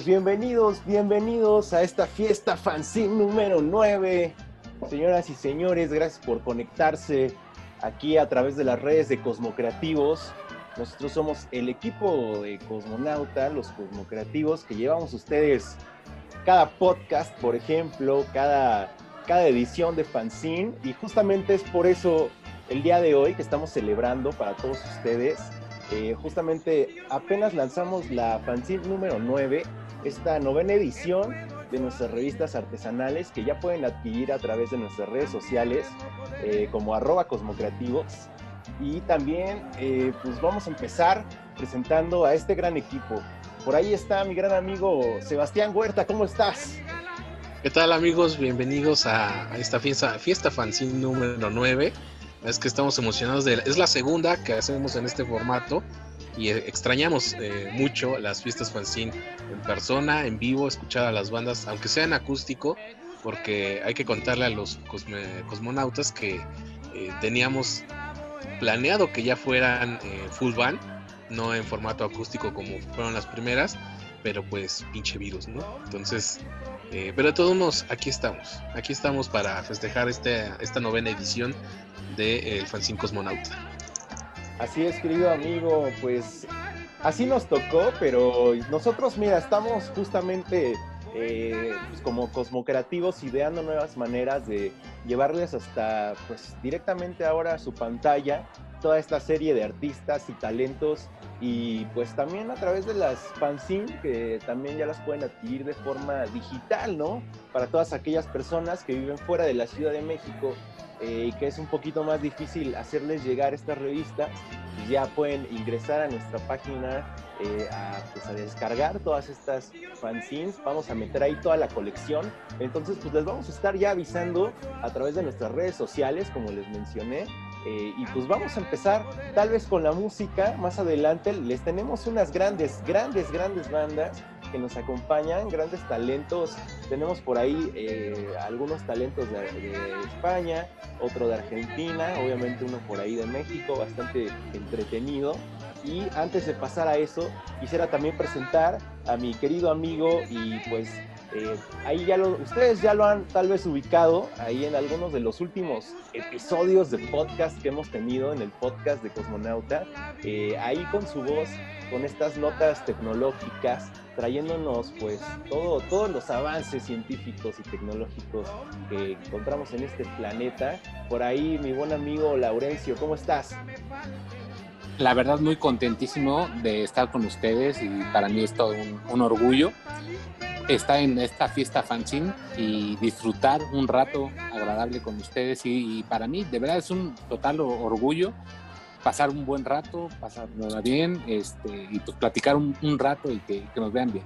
pues bienvenidos, bienvenidos a esta fiesta fanzine número 9. Señoras y señores, gracias por conectarse aquí a través de las redes de Cosmocreativos. Nosotros somos el equipo de Cosmonauta, los Cosmocreativos, que llevamos ustedes cada podcast, por ejemplo, cada, cada edición de fanzine. Y justamente es por eso el día de hoy que estamos celebrando para todos ustedes eh, justamente apenas lanzamos la fanzine número 9, esta novena edición de nuestras revistas artesanales que ya pueden adquirir a través de nuestras redes sociales eh, como arroba cosmocreativos. Y también eh, pues vamos a empezar presentando a este gran equipo. Por ahí está mi gran amigo Sebastián Huerta, ¿cómo estás? ¿Qué tal amigos? Bienvenidos a, esta fiesta, fiesta fanzine número 9 es que estamos emocionados es la segunda que hacemos en este formato y eh, extrañamos eh, mucho las fiestas fanzine en persona, en vivo, escuchar a las bandas, aunque sea en acústico, porque hay que contarle a los cosmonautas que eh, teníamos planeado que ya fueran full band, no en formato acústico como fueron las primeras, pero pues pinche virus, ¿no? Entonces, pero todos modos, aquí estamos, aquí estamos para festejar este, esta novena edición de El Fanzine Cosmonauta. Así es, querido amigo, pues así nos tocó, pero nosotros, mira, estamos justamente eh, pues como cosmocreativos ideando nuevas maneras de llevarles hasta, pues directamente ahora a su pantalla toda esta serie de artistas y talentos y pues también a través de las fanzine que también ya las pueden adquirir de forma digital, ¿no? Para todas aquellas personas que viven fuera de la Ciudad de México eh, y que es un poquito más difícil hacerles llegar estas revistas, pues ya pueden ingresar a nuestra página eh, a, pues a, descargar todas estas fanzines. Vamos a meter ahí toda la colección. Entonces, pues les vamos a estar ya avisando a través de nuestras redes sociales, como les mencioné. Eh, y pues vamos a empezar tal vez con la música. Más adelante les tenemos unas grandes, grandes, grandes bandas que nos acompañan, grandes talentos. Tenemos por ahí eh, algunos talentos de, España, otro de Argentina, obviamente uno por ahí de México, bastante entretenido. Y antes de pasar a eso, quisiera también presentar a mi querido amigo y pues eh, ahí ya lo, ustedes ya lo han tal vez ubicado ahí en algunos de los últimos episodios de podcast que hemos tenido en el podcast de Cosmonauta, eh, ahí con su voz, con estas notas tecnológicas, trayéndonos pues todo, todos los avances científicos y tecnológicos que encontramos en este planeta. Por ahí mi buen amigo Laurencio, ¿cómo estás? La verdad muy contentísimo de estar con ustedes y para mí es todo un orgullo estar en esta fiesta fanzine y disfrutar un rato agradable con ustedes y, para mí de verdad es un total orgullo pasar un buen rato, pasarnos bien este, y pues platicar un, rato y que, nos vean bien.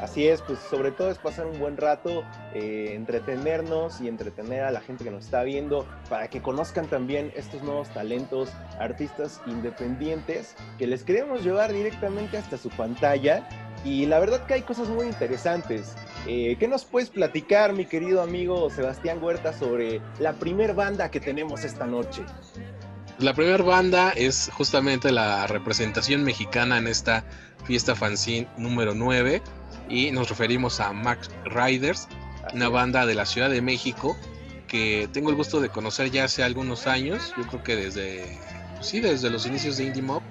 Así es, pues sobre todo es pasar un buen rato, eh, entretenernos y entretener a la gente que nos está viendo para que conozcan también estos nuevos talentos, artistas independientes que les queremos llevar directamente hasta su pantalla y la verdad que hay cosas muy interesantes. Eh, ¿Qué nos puedes platicar, mi querido amigo Sebastián Huerta, sobre la primer banda que tenemos esta noche? La primera banda es justamente la representación mexicana en esta fiesta fanzine número 9 y nos referimos a Max Riders, una banda de la Ciudad de México que tengo el gusto de conocer ya hace algunos años, yo creo que desde, sí, desde los inicios de Indie Mob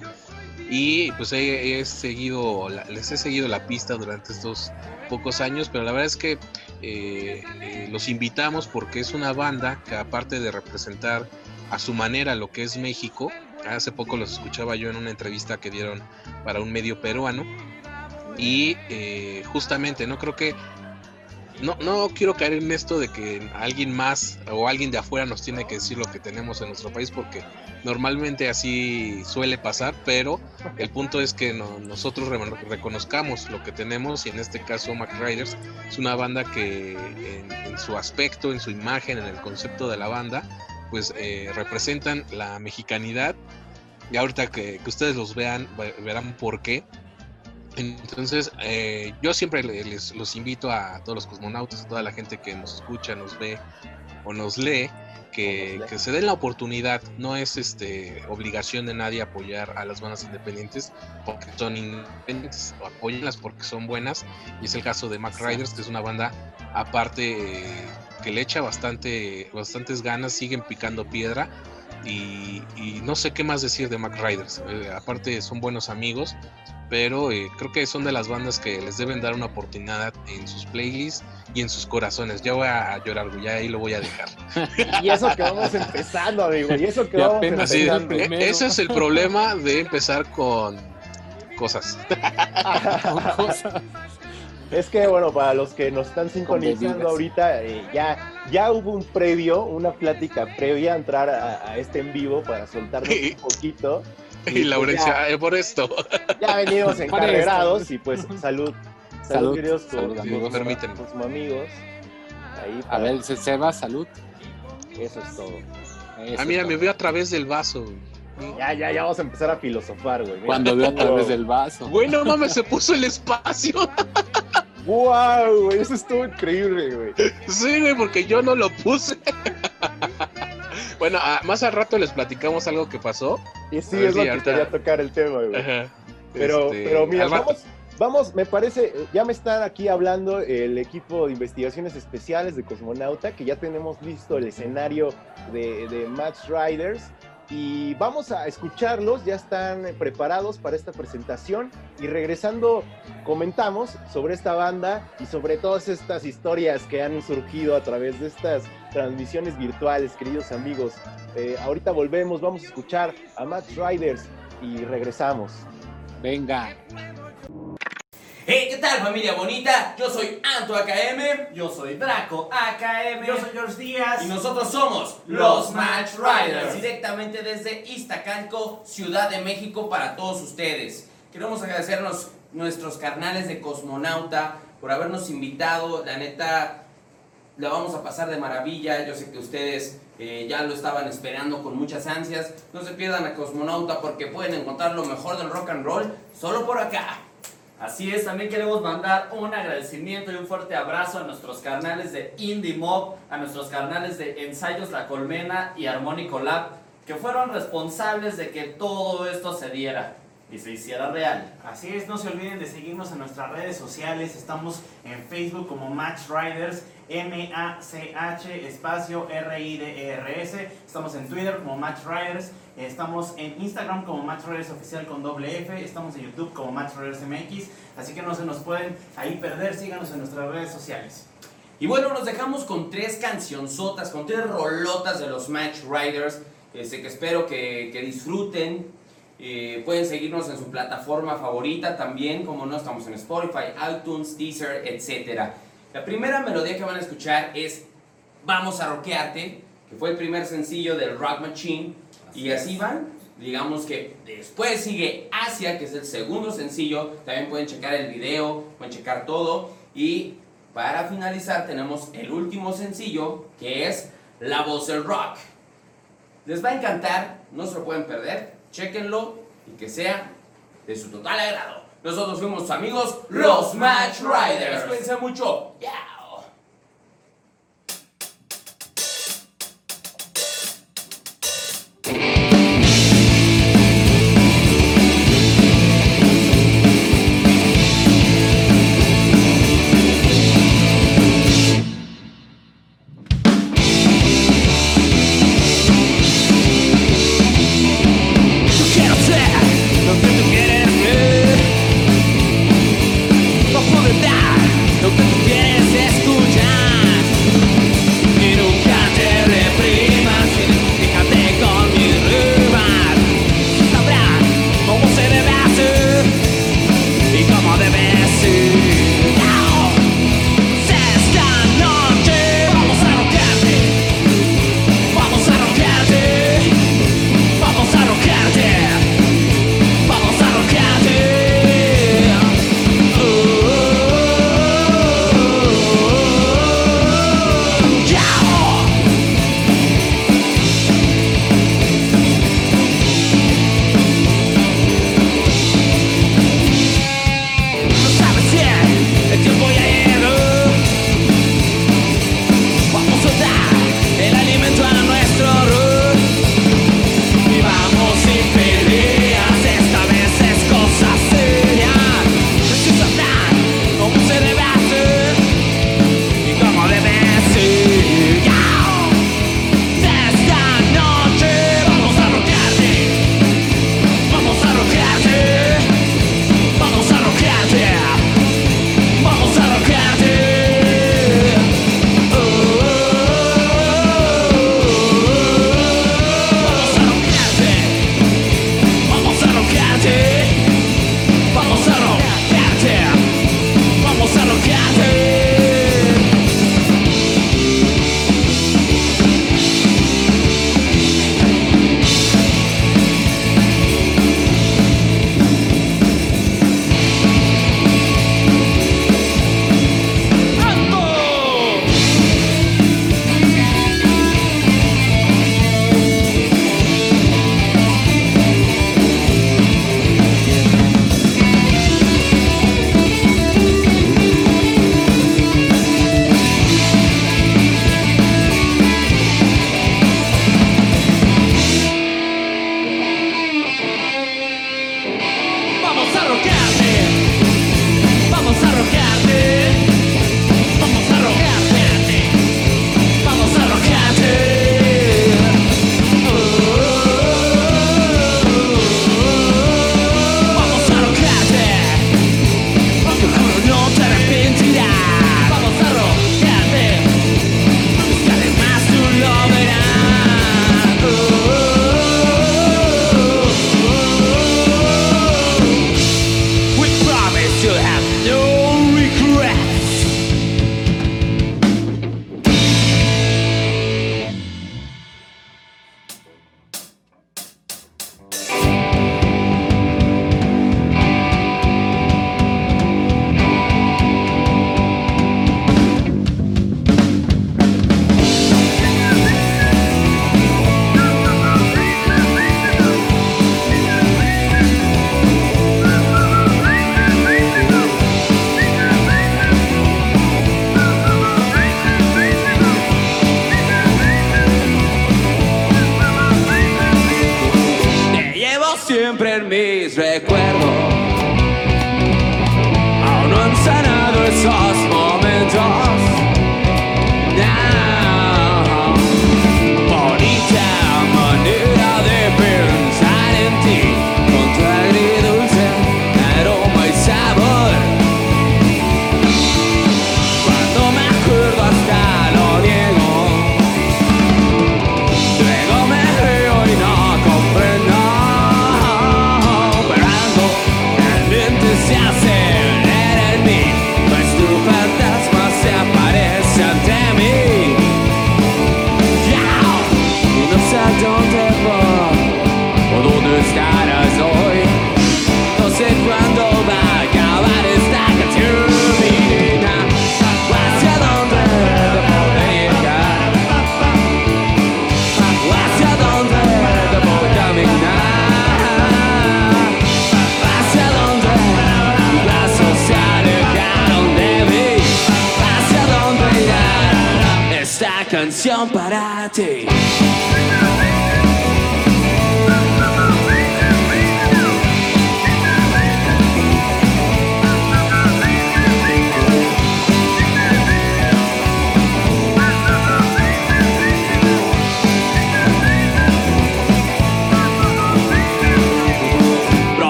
y pues he, seguido, les he seguido la pista durante estos pocos años, pero la verdad es que eh, eh, los invitamos porque es una banda que aparte de representar a su manera lo que es México, hace poco los escuchaba yo en una entrevista que dieron para un medio peruano. Y eh, justamente no creo que no, no quiero caer en esto de que alguien más o alguien de afuera nos tiene que decir lo que tenemos en nuestro país, porque normalmente así suele pasar, pero el punto es que nosotros reconozcamos lo que tenemos y en este caso Mac Riders es una banda que en, su aspecto, en su imagen, en el concepto de la banda, pues eh, representan la mexicanidad. Y ahorita que, que ustedes los vean, verán por qué. Entonces, eh, yo siempre les, los invito a todos los cosmonautas, a toda la gente que nos escucha, nos ve, o nos lee que, se den la oportunidad, no es este obligación de nadie apoyar a las bandas independientes porque son independientes, o apoyenlas porque son buenas, y es el caso de Mac Riders, que es una banda aparte eh, que le echa bastante, bastantes ganas, siguen picando piedra. Y, no sé qué más decir de Mac Riders. Eh, aparte son buenos amigos pero eh, creo que son de las bandas que les deben dar una oportunidad en sus playlists y en sus corazones. Ya voy a llorar, ya ahí lo voy a dejar. y eso que vamos empezando, amigo, y eso que vamos empezando. Eh, ese es el problema de empezar con cosas. Es que, bueno, para los que nos están sintonizando ahorita, eh, ya, ya hubo un previo, una plática previa a entrar a, este en vivo para soltarnos un poquito. Y, pues Laurencia, eh, por esto. Ya venimos encarregados y pues salud. Salud, queridos salud, amigos. Permítanme. amigos. A ver, Seba, salud. Eso es todo. ah, mira, me veo a través del vaso. Ya, ya, ya vamos a empezar a filosofar, güey. Cuando veo a través del vaso. Güey, no mames, se puso el espacio. ¡Wow, güey! Eso estuvo increíble, güey. Sí, güey, porque yo no lo puse. Bueno, más al rato les platicamos algo que pasó. Y sí, es lo que quería tocar el tema, güey. Pero, este, pero mira, vamos, vamos, me parece, ya me están aquí hablando el equipo de investigaciones especiales de Cosmonauta, que ya tenemos listo el escenario de, de Match Riders y vamos a escucharlos, ya están preparados para esta presentación y regresando comentamos sobre esta banda y sobre todas estas historias que han surgido a través de estas transmisiones virtuales, queridos amigos. Eh, ahorita volvemos, vamos a escuchar a Match Riders y regresamos. Venga. Hey, ¿qué tal familia bonita? Yo soy Anto AKM. Yo soy Draco AKM. Yo soy George Díaz. Y nosotros somos los Match Riders. Directamente desde Iztacalco, Ciudad de México para todos ustedes. Queremos agradecernos nuestros carnales de Cosmonauta por habernos invitado. La neta, la vamos a pasar de maravilla. Yo sé que ustedes eh, ya lo estaban esperando con muchas ansias. No se pierdan a Cosmonauta porque pueden encontrar lo mejor del rock and roll solo por acá. Así es, también queremos mandar un agradecimiento y un fuerte abrazo a nuestros carnales de Indie Mob, a nuestros carnales de Ensayos La Colmena y Armónico Lab, que fueron responsables de que todo esto se diera y se hiciera real. Así es, no se olviden de seguirnos en nuestras redes sociales. Estamos en Facebook como Match Riders, M-A-C-H, espacio R-I-D-E-R-S. Estamos en Twitter como Match Riders. Estamos en Instagram como Match Riders Oficial con doble F. Estamos en YouTube como Match Riders MX. Así que no se nos pueden ahí perder. Síganos en nuestras redes sociales. Y bueno, nos dejamos con tres cancionzotas, con tres rolotas de los Match Riders. Este, que espero que, que disfruten eh, pueden seguirnos en su plataforma favorita también, como no, estamos en Spotify, iTunes, Deezer, etc. La primera melodía que van a escuchar es Vamos a Rockearte, que fue el primer sencillo del Rock Machine. y así van. Digamos que después sigue Asia, que es el segundo sencillo. También pueden checar el video, pueden checar todo. Y para finalizar tenemos el último sencillo, que es La Voz del Rock. Les va a encantar, no se lo pueden perder chequenlo y que sea de su total agrado. Nosotros fuimos amigos, los Match Riders. Cuídense mucho. Yeah.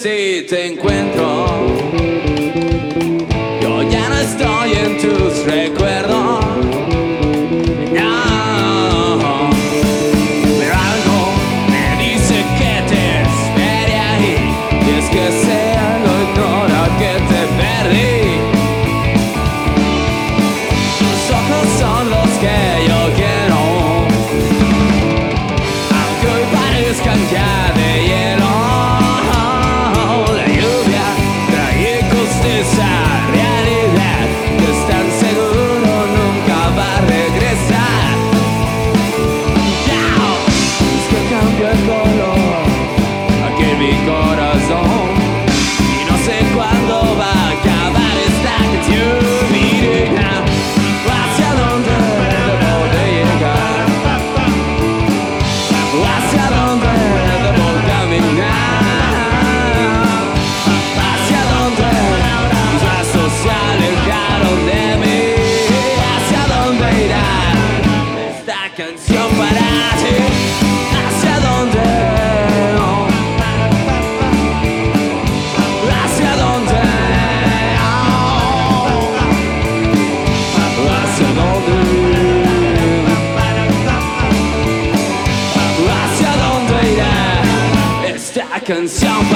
Si te encuentro canción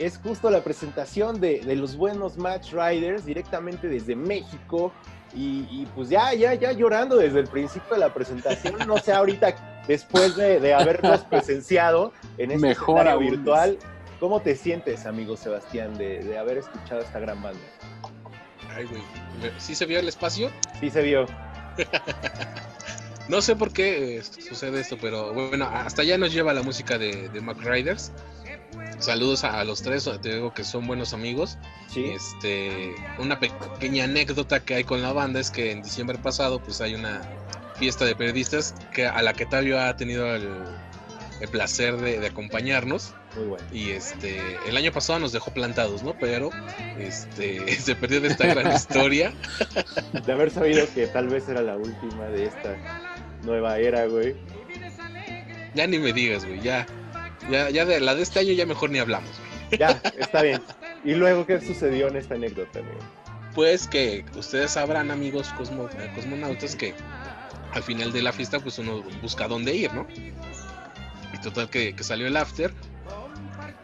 es justo la presentación de, de los buenos Match Riders directamente desde México. Y, y pues ya, ya, ya llorando desde el principio de la presentación. No sé ahorita, después de, de haberlos presenciado en este Mejor virtual, ¿cómo te sientes, amigo Sebastián, de, de haber escuchado esta gran banda? Ay, güey. ¿Sí se vio el espacio? Sí se vio. No sé por qué eh, sucede esto, pero bueno, hasta allá nos lleva la música de, de Mac Riders. Saludos a, a los tres, te digo que son buenos amigos. Sí. Este, una pequeña anécdota que hay con la banda es que en diciembre pasado pues hay una fiesta de periodistas que a la que Tavio ha tenido el, el placer de, de acompañarnos Muy bueno. y este el año pasado nos dejó plantados, ¿no? Pero este se perdió de esta gran historia. De haber sabido que tal vez era la última de esta nueva era, güey. Ya ni me digas, güey, ya ya ya de la de este año ya mejor ni hablamos. Ya, está bien. ¿Y luego qué sucedió en esta anécdota, amigo? Pues que ustedes sabrán, amigos cosmo- eh, cosmonautas, que al final de la fiesta, pues uno busca dónde ir, ¿no? Y total que, que salió el after.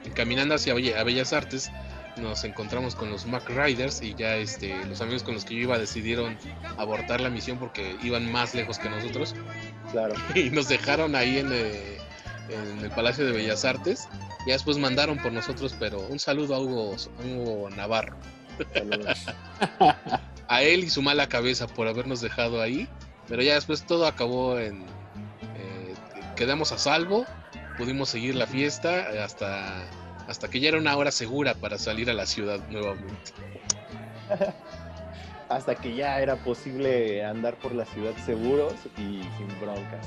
Y caminando hacia a Bellas Artes, nos encontramos con los Mac Riders y ya este, los amigos con los que yo iba decidieron abortar la misión porque iban más lejos que nosotros Claro. y nos dejaron ahí en, eh, en el Palacio de Bellas Artes. Ya después mandaron por nosotros, pero un saludo a Hugo, a Hugo Navarro saludos. a él y su mala cabeza por habernos dejado ahí. Pero ya después todo acabó en. eh, quedamos a salvo, pudimos seguir la fiesta eh, hasta, hasta que ya era una hora segura para salir a la ciudad nuevamente. Hasta que ya era posible andar por la ciudad seguros y sin broncas.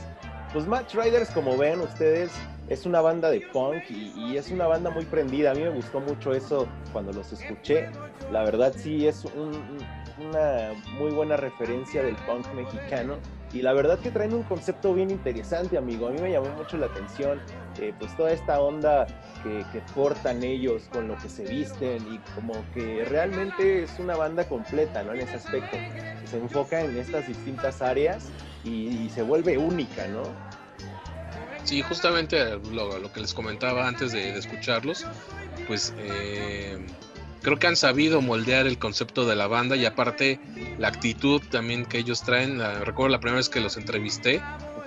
Pues Match Riders, como ven ustedes, es una banda de punk y, es una banda muy prendida. A mí me gustó mucho eso cuando los escuché. La verdad sí es un- una muy buena referencia del punk mexicano. Y la verdad que traen un concepto bien interesante, amigo. A mí me llamó mucho la atención, eh, pues toda esta onda que, que portan ellos con lo que se visten y como que realmente es una banda completa, ¿no? En ese aspecto. Se enfoca en estas distintas áreas y, y se vuelve única, ¿no? Sí, justamente lo, lo que les comentaba antes de, de escucharlos, pues eh, creo que han sabido moldear el concepto de la banda y aparte la actitud también que ellos traen. La- recuerdo la primera vez que los entrevisté,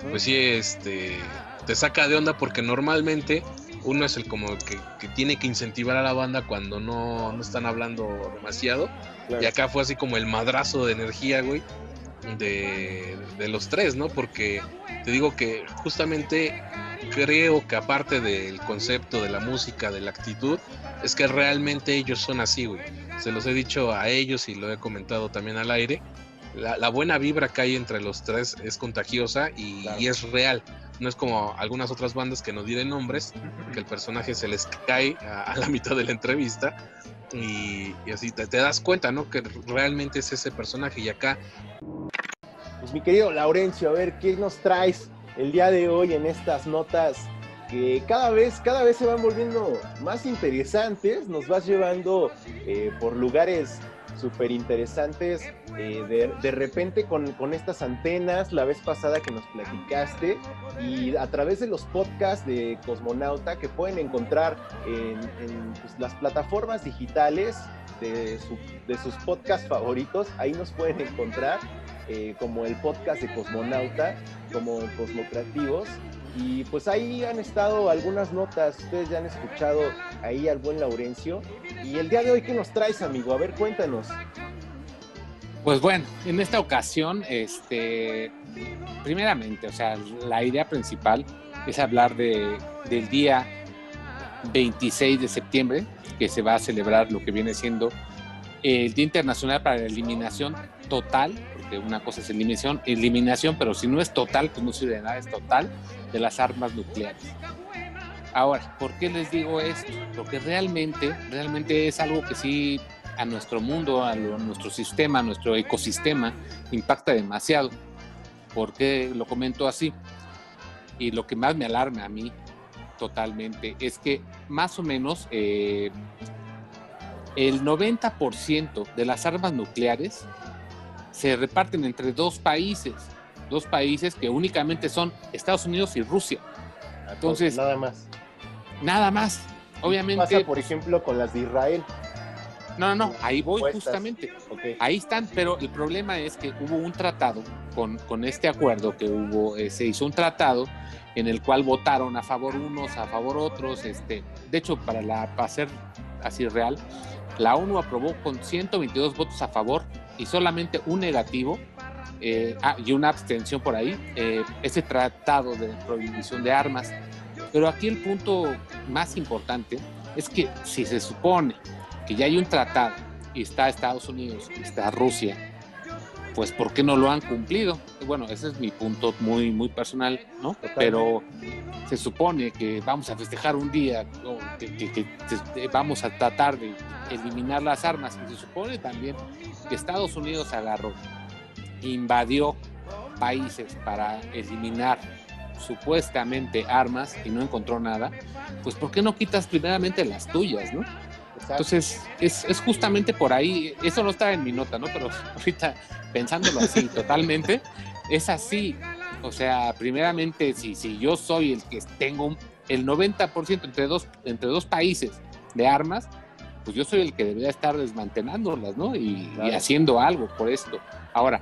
pues sí, este, te saca de onda porque normalmente uno es el como que, que tiene que incentivar a la banda cuando no, no están hablando demasiado. Claro. Y acá fue así como el madrazo de energía, güey, de, de los tres, ¿no? Porque te digo que justamente creo que aparte del concepto de la música, de la actitud, es que realmente ellos son así, güey. Se los he dicho a ellos y lo he comentado también al aire. La, la buena vibra que hay entre los tres es contagiosa y, Claro. y es real. No es como algunas otras bandas que no diré nombres, que el personaje se les cae a, a la mitad de la entrevista y, y así te, te das cuenta, ¿no? Que realmente es ese personaje y acá Pues mi querido Laurencio, a ver, ¿qué nos traes el día de hoy en estas notas que cada vez, cada vez se van volviendo más interesantes? Nos vas llevando eh, por lugares súper interesantes, eh, de, de repente con, con estas antenas, la vez pasada que nos platicaste, y a través de los podcasts de Cosmonauta que pueden encontrar en, en, pues, las plataformas digitales de, su- de sus podcasts favoritos. Ahí nos pueden encontrar eh, como el podcast de Cosmonauta, como Cosmocreativos. Y pues ahí han estado algunas notas, ustedes ya han escuchado ahí al buen Laurencio. Y el día de hoy, ¿qué nos traes, amigo? A ver, cuéntanos. Pues bueno, en esta ocasión, este, primeramente, o sea, la idea principal es hablar de, del día 26 de septiembre, que se va a celebrar lo que viene siendo el Día Internacional para la Eliminación Total, una cosa es eliminación, eliminación, pero si no es total, pues no sirve de nada, es total de las armas nucleares. Ahora, ¿por qué les digo esto? Porque realmente, realmente es algo que sí a nuestro mundo, a nuestro sistema, a nuestro ecosistema, impacta demasiado. ¿Por qué lo comento así? Y lo que más me alarma a mí totalmente es que más o menos eh, el 90% de las armas nucleares se reparten entre dos países, dos países que únicamente son Estados Unidos y Rusia, Entonces- nada más. nada más. Obviamente, Pasa, por ejemplo, con las de Israel. no, no, no, ahí voy Puestas. justamente. Ahí están, pero el problema es que hubo un tratado con, con este acuerdo que hubo, eh, se hizo un tratado en el cual votaron a favor unos, a favor otros. Este, de hecho, para, la, para ser así real, la ONU aprobó con 122 votos a favor y solamente un negativo eh, ah, y una abstención por ahí, eh, ese tratado de prohibición de armas. Pero aquí el punto más importante es que si se supone que ya hay un tratado y está Estados Unidos y está Rusia, pues ¿por qué no lo han cumplido? Bueno, ese es mi punto muy, muy personal, ¿no? Totalmente. Pero se supone que vamos a festejar un día, que, que- que se- vamos a tratar de eliminar las armas, y se supone también que Estados Unidos agarró, invadió países para eliminar supuestamente armas y no encontró nada, pues ¿por qué no quitas primeramente las tuyas, no? Entonces, es, es justamente por ahí, eso no estaba en mi nota, ¿no? Pero ahorita pensándolo así totalmente, es así. O sea, primeramente, si, si yo soy el que tengo el 90% entre dos, entre dos países de armas, pues yo soy el que debería estar desmantelándolas, ¿no? Y, haciendo algo por esto. Ahora,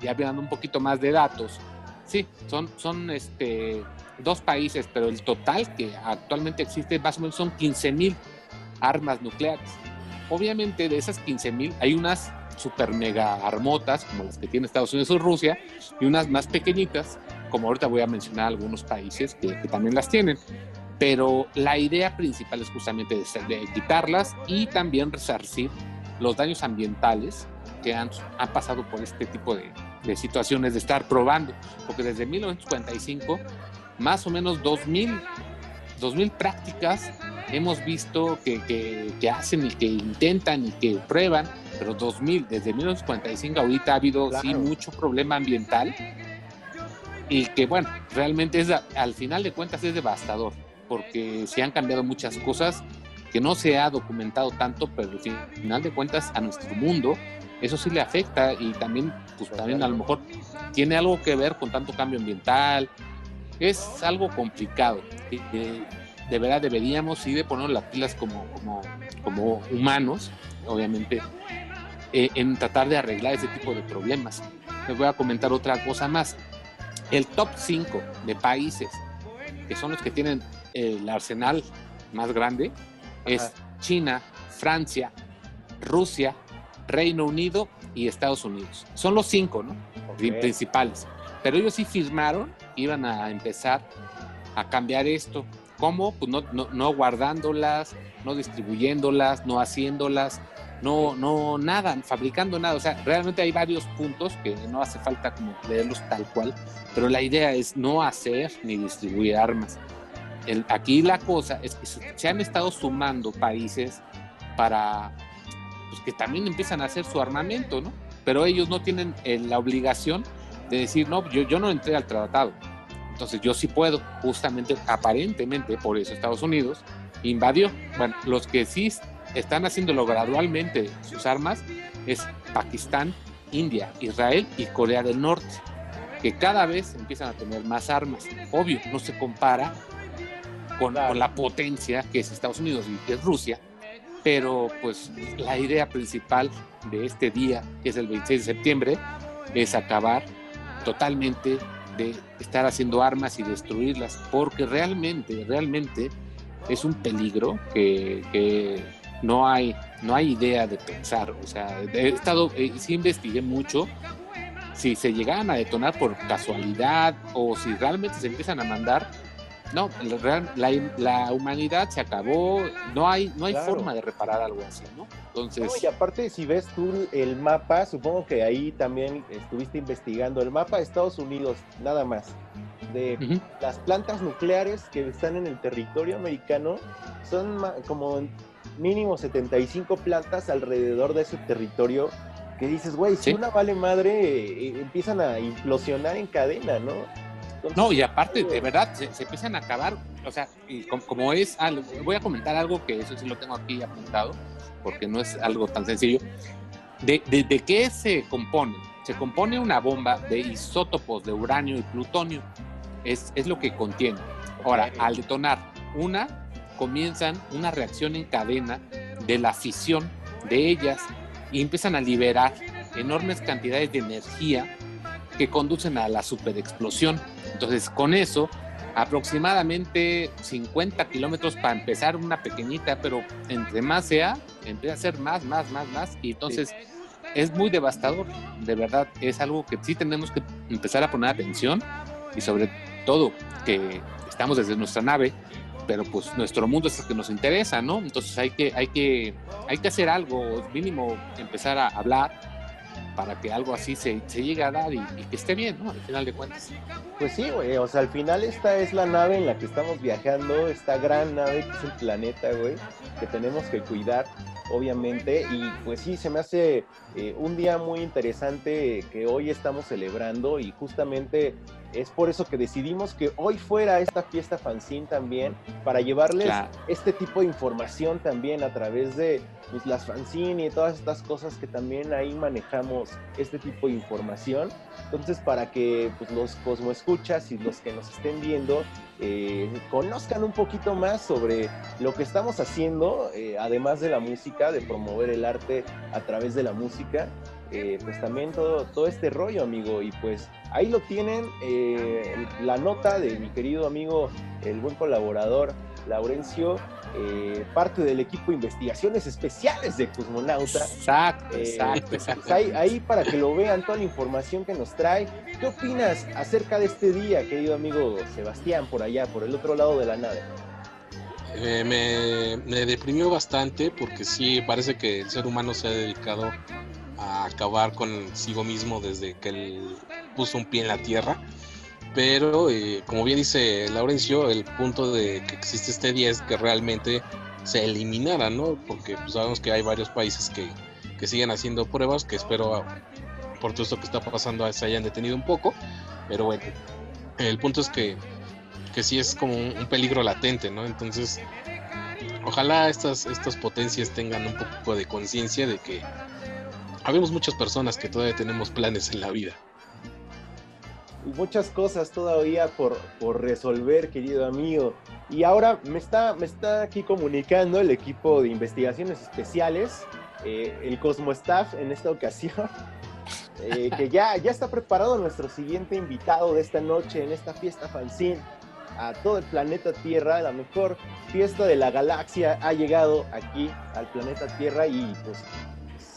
ya viendo un poquito más de datos, sí, son, son este, dos países, pero el total que actualmente existe más o menos son 15 mil armas nucleares. Obviamente de esas 15 mil hay unas super mega armotas como las que tiene Estados Unidos y Rusia y unas más pequeñitas como ahorita voy a mencionar algunos países que, también las tienen. Pero la idea principal es justamente de, de quitarlas y también resarcir los daños ambientales que han, han pasado por este tipo de, de situaciones de estar probando. Porque desde 1945, más o menos 2000, 2000 prácticas hemos visto que, que- que hacen y que intentan y que prueban, pero 2000, desde 1945 ahorita ha habido sí Claro. mucho problema ambiental y que bueno, realmente es, al final de cuentas es devastador, porque se han cambiado muchas cosas que no se ha documentado tanto, pero al final de cuentas a nuestro mundo eso sí le afecta y también, pues también a lo mejor tiene algo que ver con tanto cambio ambiental. Es algo complicado. que de verdad deberíamos sí de poner las pilas como, como, como humanos, obviamente, eh, en tratar de arreglar ese tipo de problemas. Les voy a comentar otra cosa más. El top 5 de países que son los que tienen el arsenal más grande es Ajá. China, Francia, Rusia, Reino Unido y Estados Unidos. Son los cinco, ¿no? Pri- Ok. principales. Pero ellos sí firmaron, iban a empezar a cambiar esto. ¿Cómo? Pues no, no, guardándolas, no distribuyéndolas, no haciéndolas, no, no, nada, fabricando nada. O sea, realmente hay varios puntos que no hace falta como leerlos tal cual, pero la idea es no hacer ni distribuir armas. El- aquí la cosa es que se, se han estado sumando países para pues, que también empiezan a hacer su armamento, ¿no? Pero ellos no tienen eh, la obligación de decir, no, yo, yo no entré al tratado. Entonces yo sí puedo, justamente, aparentemente, por eso Estados Unidos invadió. Bueno, los que sí están haciéndolo gradualmente sus armas es Pakistán, India, Israel y Corea del Norte, que cada vez empiezan a tener más armas. Obvio, no se compara con, Claro. con la potencia que es Estados Unidos y que es Rusia, pero pues la idea principal de este día, que es el 26 de septiembre, es acabar totalmente de estar haciendo armas y destruirlas, porque realmente, realmente es un peligro que, que no hay, no hay idea de pensar. O sea, he estado, eh, sí investigué mucho si se llegan a detonar por casualidad o si realmente se empiezan a mandar. No, la, la, la humanidad se acabó, no hay, no hay Claro. forma de reparar algo así, ¿no? Entonces, No, y aparte, si ves tú el mapa, supongo que ahí también estuviste investigando el mapa de Estados Unidos, nada más. De las plantas nucleares que están en el territorio americano, son como mínimo 75 plantas alrededor de ese territorio que dices, güey, si Sí. una vale madre, eh, empiezan a implosionar en cadena, ¿no? Entonces, No, y aparte, de verdad, se, se empiezan a acabar, o sea, y como, es voy a comentar algo que eso sí lo tengo aquí apuntado, porque no es algo tan sencillo. ¿De, de, de qué se compone? Se compone una bomba de isótopos de uranio y plutonio, es, es lo que contiene. Ahora, al detonar una, comienzan una reacción en cadena de la fisión de ellas y empiezan a liberar enormes cantidades de energía que conducen a la superexplosión. Entonces, con eso, aproximadamente 50 kilómetros para empezar una pequeñita, pero entre más sea, empieza a ser más, más, más, más. Y entonces es muy devastador. De verdad, es algo que sí tenemos que empezar a poner atención y sobre todo que estamos desde nuestra nave, pero pues nuestro mundo es el que nos interesa, ¿no? Entonces hay que, hay que, hay que hacer algo, mínimo empezar a hablar para que algo así se, se llegue a dar y, y que esté bien, ¿no? Al final de cuentas. Pues sí, güey, o sea, al final esta es la nave en la que estamos viajando, esta gran nave que es el planeta, güey, que tenemos que cuidar, obviamente, y pues sí, se me hace eh, un día muy interesante que hoy estamos celebrando y justamente es por eso que decidimos que hoy fuera esta fiesta fanzine también, para llevarles Claro. este tipo de información también a través de pues, las fanzine y todas estas cosas que también ahí manejamos este tipo de información. Entonces, para que pues, los Cosmo Escuchas y los que nos estén viendo eh, conozcan un poquito más sobre lo que estamos haciendo, eh, además de la música, de promover el arte a través de la música, eh, pues también todo, todo este rollo, amigo. Y pues ahí lo tienen, eh, la nota de mi querido amigo, el buen colaborador Laurencio, eh, parte del equipo de investigaciones especiales de Cosmonauta. Exacto, Eh, exacto, pues exacto. ahí, ahí para que lo vean toda la información que nos trae. ¿Qué opinas acerca de este día, querido amigo Sebastián, por allá, por el otro lado de la nave? Eh, me, me deprimió bastante porque sí, parece que el ser humano se ha dedicado a acabar consigo mismo desde que él puso un pie en la tierra. Pero, eh, como bien dice Laurencio, el punto de que existe este día es que realmente se eliminara, ¿no? Porque pues, sabemos que hay varios países que, que siguen haciendo pruebas, que espero por todo esto que está pasando se hayan detenido un poco. Pero bueno, el punto es que, que sí es como un, peligro latente, ¿no? Entonces, ojalá estas, estas potencias tengan un poco de conciencia de que habemos muchas personas que todavía tenemos planes en la vida. Muchas cosas todavía por, por resolver, querido amigo. Y ahora me está, me está aquí comunicando el equipo de investigaciones especiales, eh, el Cosmo Staff en esta ocasión, eh, que ya, ya está preparado nuestro siguiente invitado de esta noche en esta fiesta fanzine a todo el planeta Tierra. La mejor fiesta de la galaxia ha llegado aquí al planeta Tierra y pues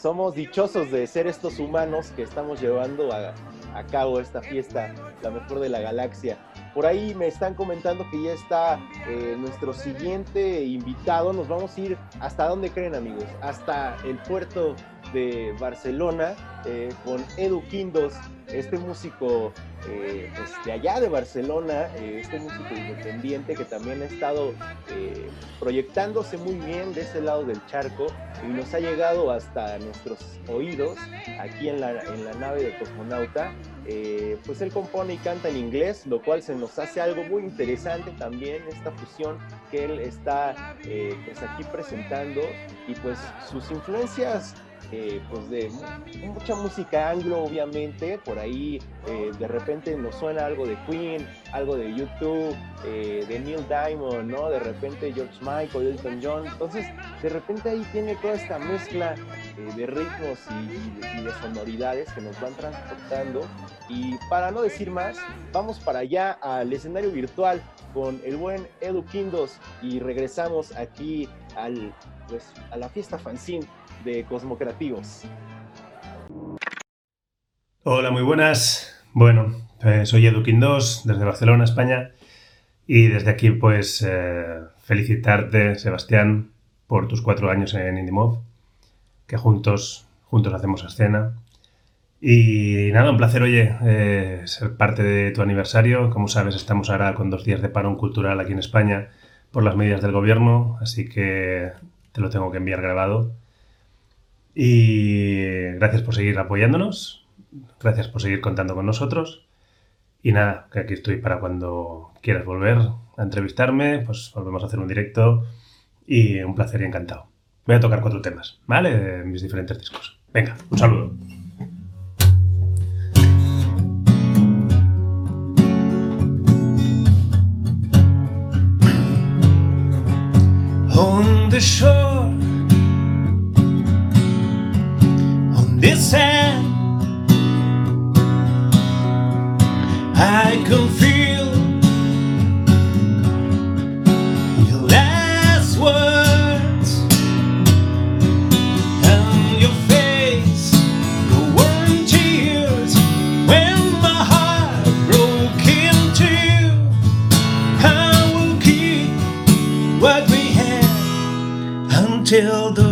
somos dichosos de ser estos humanos que estamos llevando a, a cabo esta fiesta, la mejor de la galaxia. Por ahí me están comentando que ya está eh, nuestro siguiente invitado. Nos vamos a ir hasta dónde creen amigos, hasta el puerto de Barcelona eh, con Edu Quindos, este músico eh, pues, de allá de Barcelona, eh, este músico independiente que también ha estado eh, proyectándose muy bien de ese lado del charco y nos ha llegado hasta nuestros oídos aquí en la, en la nave de Cosmonauta. Eh, pues él compone y canta en inglés, lo cual se nos hace algo muy interesante también, esta fusión que él está pues aquí presentando y pues sus influencias eh, pues de mucha música anglo, obviamente. Por ahí eh, de repente nos suena algo de Queen, algo de YouTube, eh, de Neil Diamond, ¿no? De repente George Michael, Elton John. Entonces, de repente ahí tiene toda esta mezcla de ritmos y, de sonoridades que nos van transportando. Y para no decir más, vamos para allá al escenario virtual con el buen Edu Quindos y regresamos aquí al, pues, a la fiesta fanzine de Cosmocreativos. Hola, muy buenas. Bueno, eh, soy Edu Quindos desde Barcelona, España. Y desde aquí, pues, eh, felicitarte, Sebastián, por tus cuatro años en Indimob, que juntos, juntos hacemos escena. Y nada, un placer, oye, eh, ser parte de tu aniversario. Como sabes, estamos ahora con dos días de parón cultural aquí en España por las medidas del gobierno, así que te lo tengo que enviar grabado. Y gracias por seguir apoyándonos, gracias por seguir contando con nosotros. Y nada, que aquí estoy para cuando quieras volver a entrevistarme, pues volvemos a hacer un directo y un placer y encantado. Voy a tocar cuatro temas, ¿vale? mis diferentes discos. Venga, un saludo. This hand. I can feel your last words and your face, your warm tears when my heart broke in two. I will keep what we had until the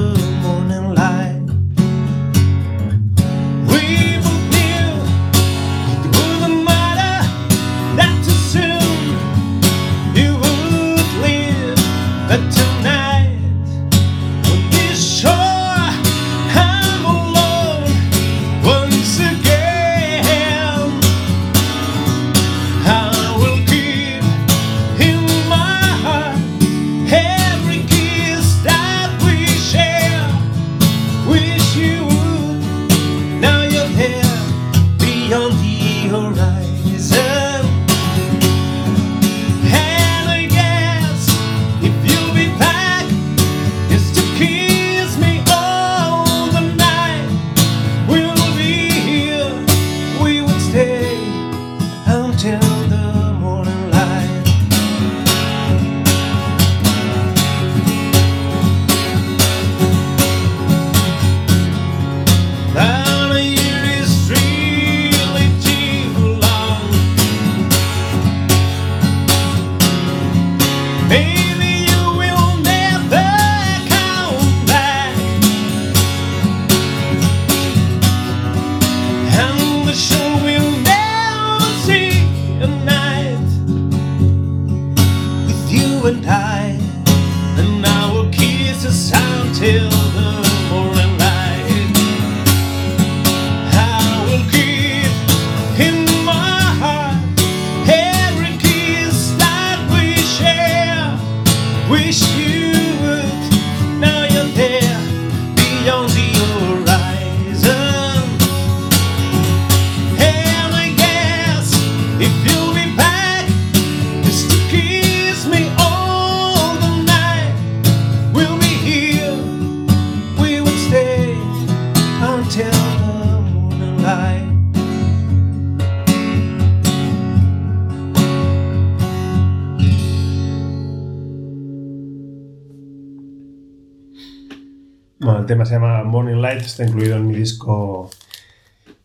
se llama Morning Light, está incluido en mi disco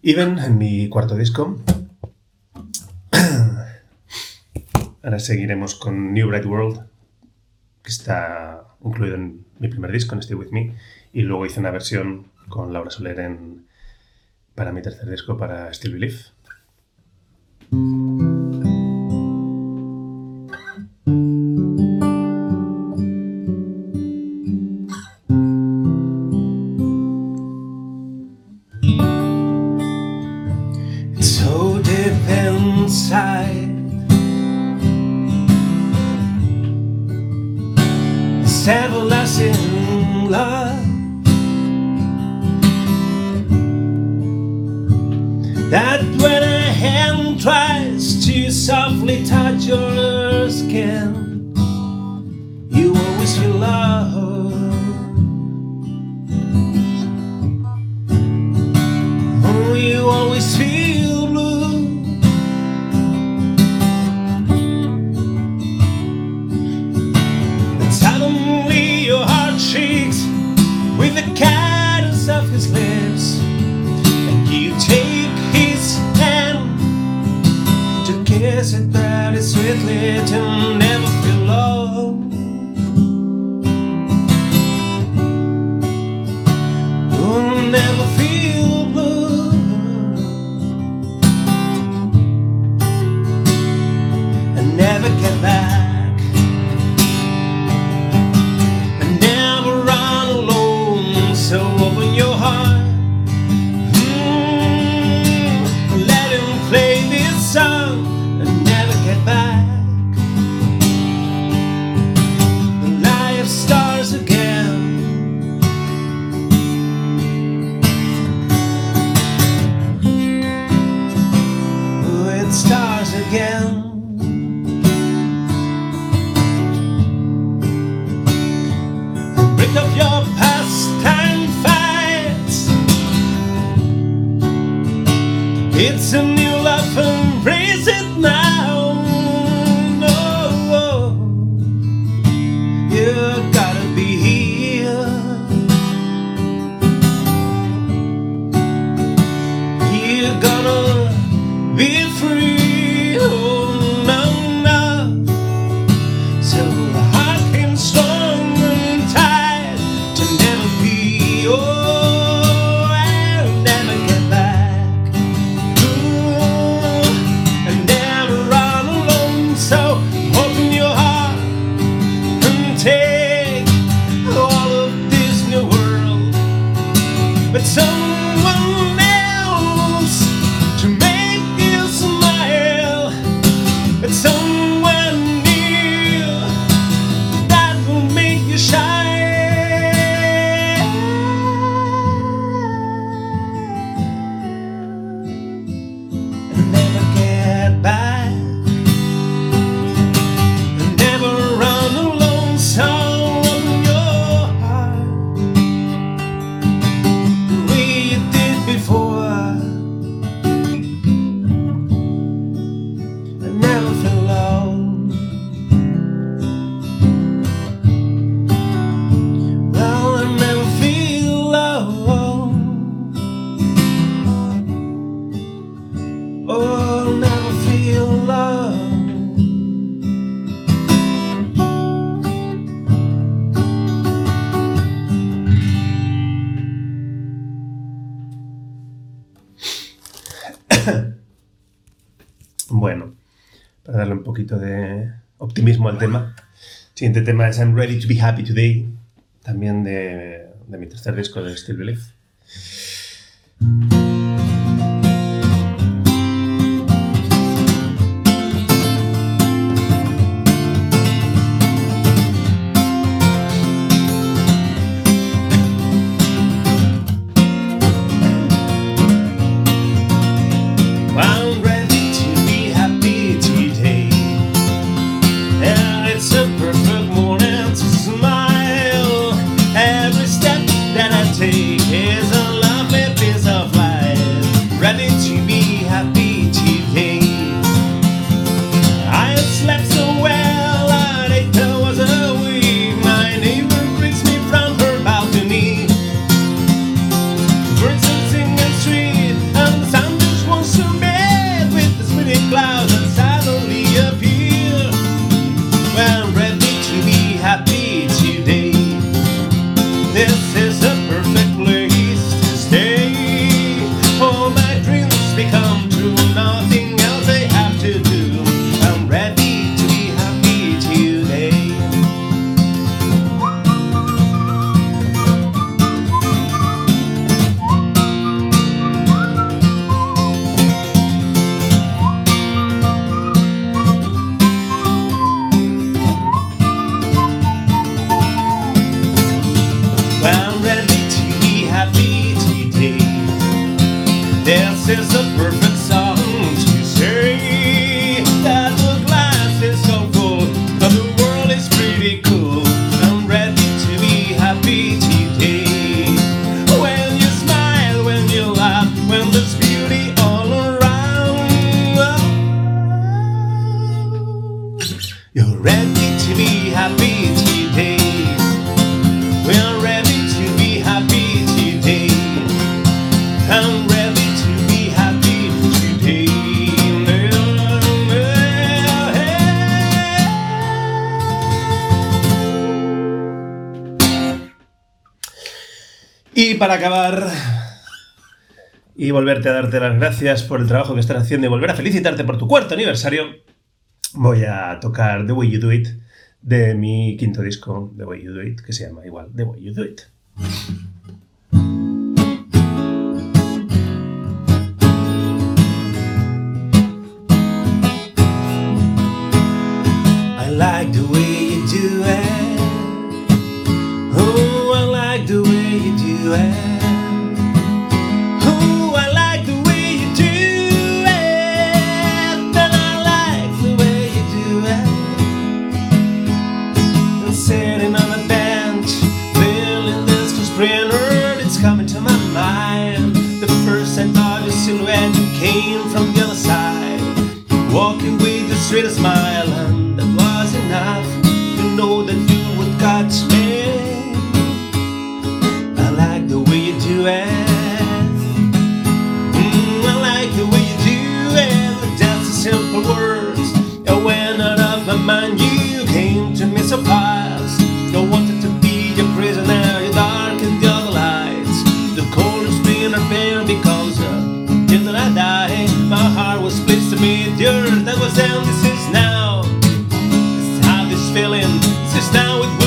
Even, en mi cuarto disco. Ahora seguiremos con New Bright World, que está incluido en mi primer disco, en Stay With Me, y luego hice una versión con Laura Soler en, para mi tercer disco, para Still Believe. It's a new life. Este tema es I'm Ready to Be Happy Today, también de, de mi tercer disco de Still Believe. Volverte a darte las gracias por el trabajo que estás haciendo y volver a felicitarte por tu cuarto aniversario, voy a tocar The Way You Do It de mi quinto disco, The Way You Do It, que se llama igual The Way You Do It. filling. Sister with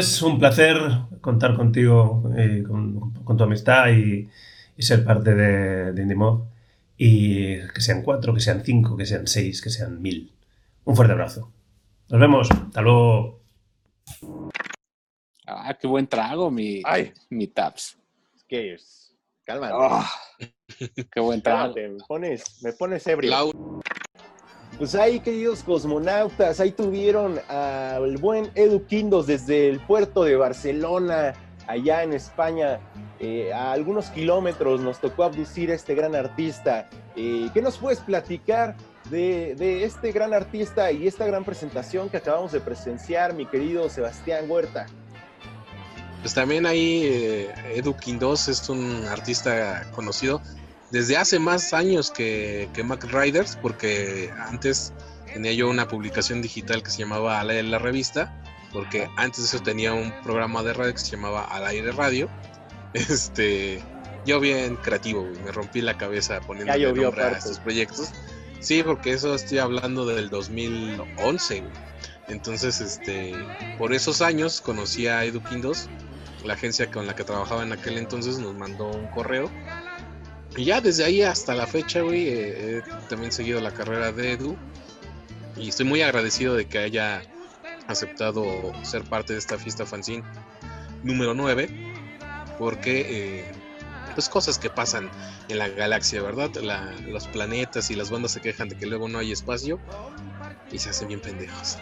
felicidades, un placer contar contigo, eh, con, con tu amistad y, y ser parte de, de IndieMob. Y que sean cuatro, que sean cinco, que sean seis, que sean mil. Un fuerte abrazo. Nos vemos. Hasta luego. Ah, qué buen trago, mi, Ay. mi Taps. ¿Qué es? Cálmate. Ah, qué buen trago. Cálmate, me pones, me pones ebrio. Pues ahí, queridos cosmonautas, ahí tuvieron al buen Edu Quindos desde el puerto de Barcelona, allá en España. Eh, a algunos kilómetros nos tocó abducir a este gran artista. Eh, ¿Qué nos puedes platicar de, este gran artista y esta gran presentación que acabamos de presenciar, mi querido Sebastián Huerta? Pues también ahí eh, Edu Quindos es un artista conocido desde hace más años que, que Mac Riders, porque antes tenía yo una publicación digital que se llamaba Al aire la revista, porque antes de eso tenía un programa de radio que se llamaba Al aire radio. Este, yo bien creativo, güey, me rompí la cabeza poniendo nombre a estos proyectos. Sí, porque eso estoy hablando del 2011, güey. Entonces, este, por esos años conocí a Edu Quindos, la agencia con la que trabajaba en aquel entonces nos mandó un correo. Y ya desde ahí hasta la fecha, güey, eh, he también seguido la carrera de Edu. Y estoy muy agradecido de que haya aceptado ser parte de esta fiesta fanzine número 9. Porque, eh, pues cosas que pasan en la galaxia, ¿verdad? La- los planetas y las bandas se quejan de que luego no hay espacio. Y se hacen bien pendejos.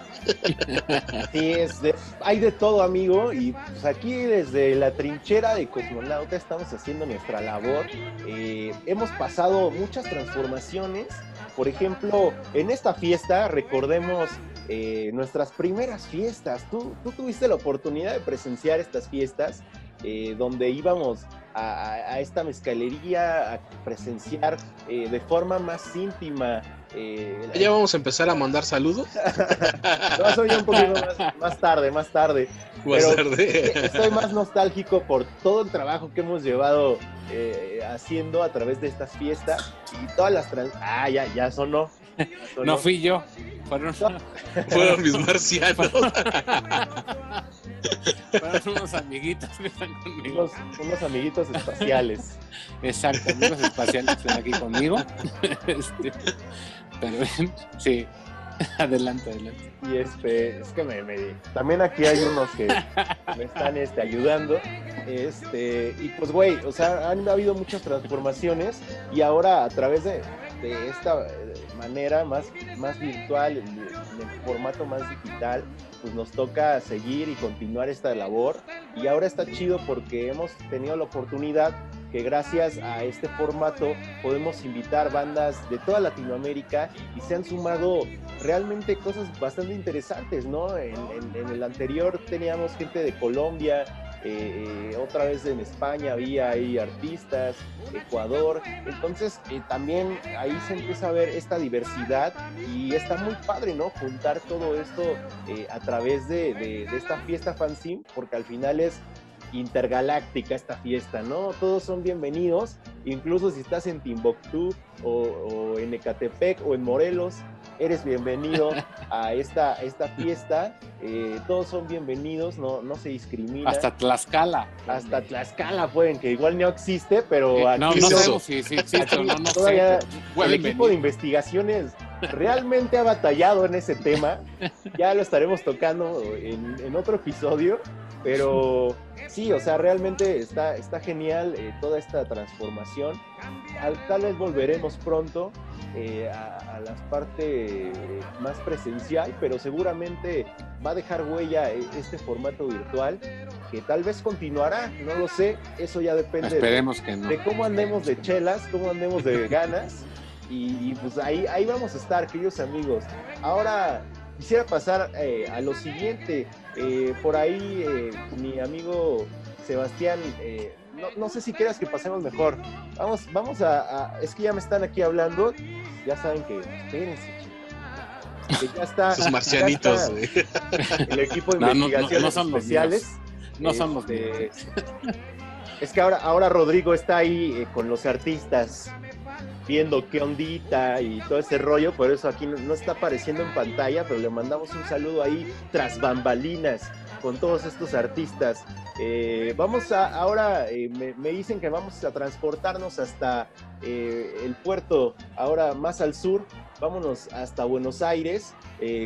Así es, de- hay de todo, amigo, y pues aquí desde la trinchera de cosmonauta estamos haciendo nuestra labor. Eh, hemos pasado muchas transformaciones. Por ejemplo, en esta fiesta, recordemos eh, nuestras primeras fiestas. Tú, tú tuviste la oportunidad de presenciar estas fiestas, eh, donde íbamos a, esta mezcalería, a presenciar de forma más íntima. Eh, Ya vamos a empezar a mandar saludos. no, eso ya un poquito más, más tarde, más tarde. Más Pero tarde. Estoy más nostálgico por todo el trabajo que hemos llevado eh, haciendo a través de estas fiestas y todas las trans... Ah, ya, ya sonó. No fui yo. Fueron, Fueron mis marcianos. fueron unos amiguitos que están conmigo. Unos, unos amiguitos espaciales. Exacto, amigos espaciales están aquí conmigo. Este, pero sí, adelante, adelante. Y este, es que me, me- también aquí hay unos que me están este, ayudando. Este, y pues, güey, o sea, han habido muchas transformaciones y ahora a través de, de esta manera más, más virtual, en, en formato más digital, pues nos toca seguir y continuar esta labor. Y ahora está chido porque hemos tenido la oportunidad que gracias a este formato podemos invitar bandas de toda Latinoamérica y se han sumado realmente cosas bastante interesantes, ¿no? En, en- en el anterior teníamos gente de Colombia, eh, eh, otra vez en España había ahí artistas, Ecuador, entonces eh, también ahí se empieza a ver esta diversidad y está muy padre, ¿no? Juntar todo esto a través de esta fiesta fanzine, porque al final es intergaláctica esta fiesta, ¿no? Todos son bienvenidos, incluso si estás en Timbuktu o, o en Ecatepec o en Morelos, eres bienvenido a esta, esta fiesta, eh, todos son bienvenidos, no, no se discrimina. Hasta Tlaxcala. Hasta Tlaxcala pueden, que igual no existe, pero Eh, aquí no, no sabemos si, si existe o no, no todavía sé. el equipo de investigaciones realmente ha batallado en ese tema. Ya lo estaremos tocando en, en otro episodio. Pero sí, o sea, realmente está, está genial eh, toda esta transformación. Al- tal vez volveremos pronto eh, a, a la parte eh, más presencial, pero seguramente va a dejar huella eh, este formato virtual que tal vez continuará, no lo sé, eso ya depende de, Esperemos que no. de cómo andemos de chelas, cómo andemos de ganas. Y, y, pues ahí, ahí vamos a estar, queridos amigos. Ahora quisiera pasar eh, a lo siguiente. Eh, por ahí eh, mi amigo Sebastián, no, no sé si quieras que pasemos mejor. Vamos, vamos a, a- Es que ya me están aquí hablando. Ya saben que... Espérense, chicos. Que ya está... Esos ya marcianitos. está. El equipo de No, no, no, investigaciones no son especiales. No son los Este, míos. Es que ahora, ahora Rodrigo está ahí eh, con los artistas viendo qué ondita y todo ese rollo, por eso aquí no, no está apareciendo en pantalla, pero le mandamos un saludo ahí tras bambalinas con todos estos artistas. Eh, vamos a, ahora eh, me, dicen que vamos a transportarnos hasta eh, el puerto, ahora más al sur, vámonos hasta Buenos Aires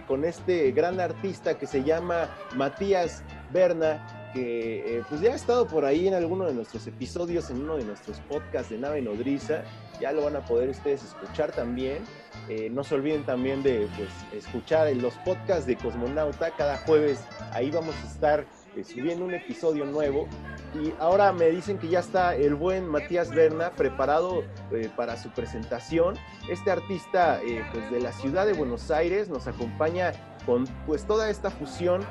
con este gran artista que se llama Matías Berna, que pues ya ha estado por ahí en alguno de nuestros episodios, en uno de nuestros podcasts de Nave Nodriza, ya lo van a poder ustedes escuchar también. Eh, no se olviden también de pues, escuchar los podcasts de Cosmonauta, cada jueves ahí vamos a estar eh, subiendo un episodio nuevo. Y ahora me dicen que ya está el buen Matías Berna preparado eh, para su presentación. Este artista eh, pues, de la ciudad de Buenos Aires nos acompaña con pues toda esta fusión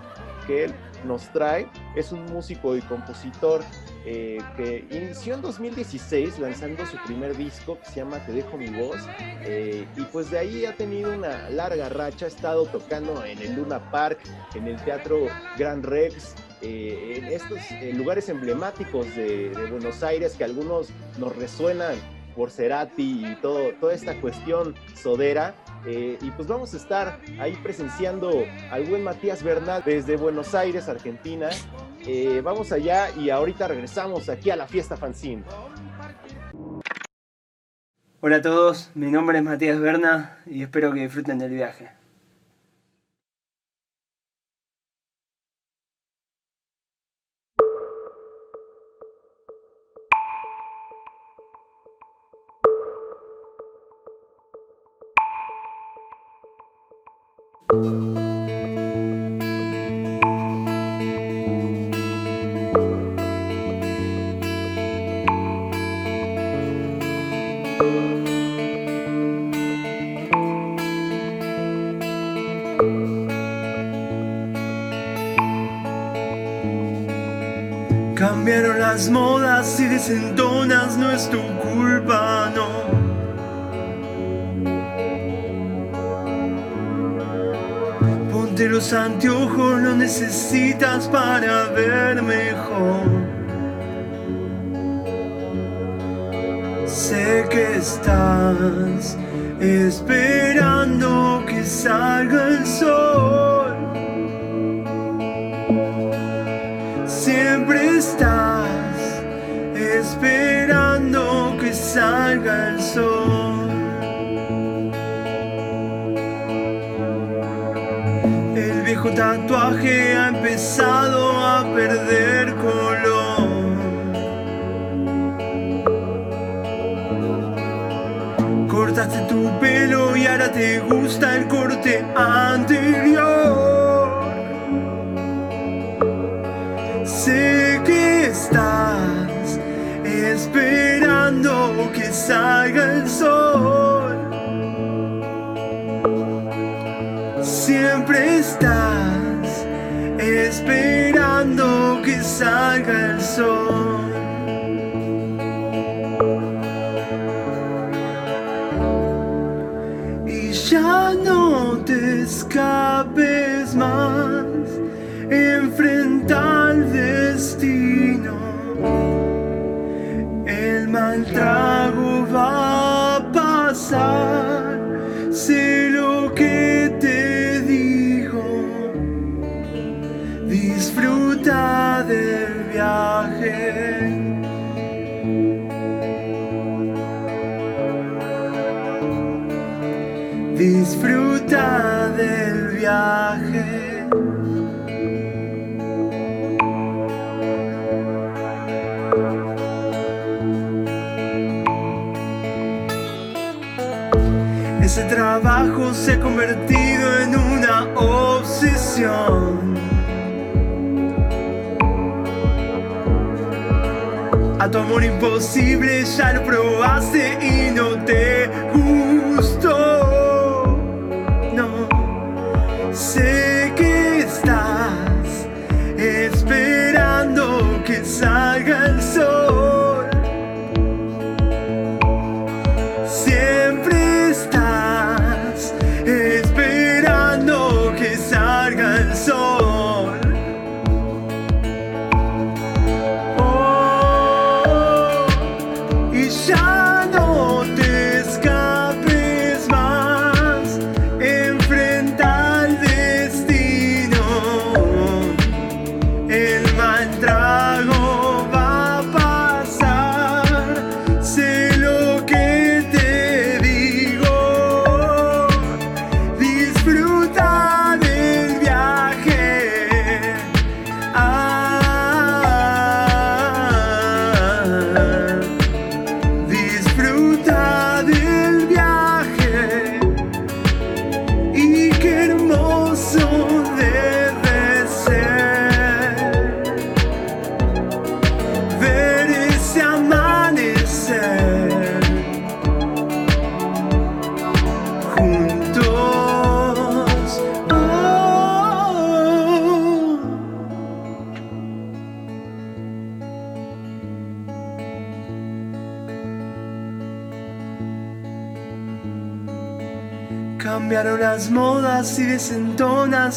que él nos trae. Es un músico y compositor eh, que inició en 2016 lanzando su primer disco que se llama Te dejo mi voz. eh, y pues de ahí ha tenido una larga racha, ha estado tocando en el Luna Park, en el Teatro Gran Rex, eh, en estos lugares emblemáticos de, Buenos Aires que algunos nos resuenan por Cerati y todo, toda esta cuestión sodera. Y pues vamos a estar ahí presenciando al buen Matías Bernal desde Buenos Aires, Argentina. Eh, vamos allá y ahorita regresamos aquí a la fiesta fanzine. Hola a todos, mi nombre es Matías Berna y espero que disfruten del viaje. Cambiaron las modas y desentonas, no es tu culpa, no. Ponte los anteojos, lo necesitas para ver mejor. Sé que estás esperando que salga el sol. Salga el sol. El viejo tatuaje ha empezado a perder color. Cortaste tu pelo y ahora te gusta el corte anterior. Sé que estás esperando que salga el sol. Siempre estás esperando que salga el sol. Ese trabajo se ha convertido en una obsesión. A tu amor imposible ya lo probaste y no te esperando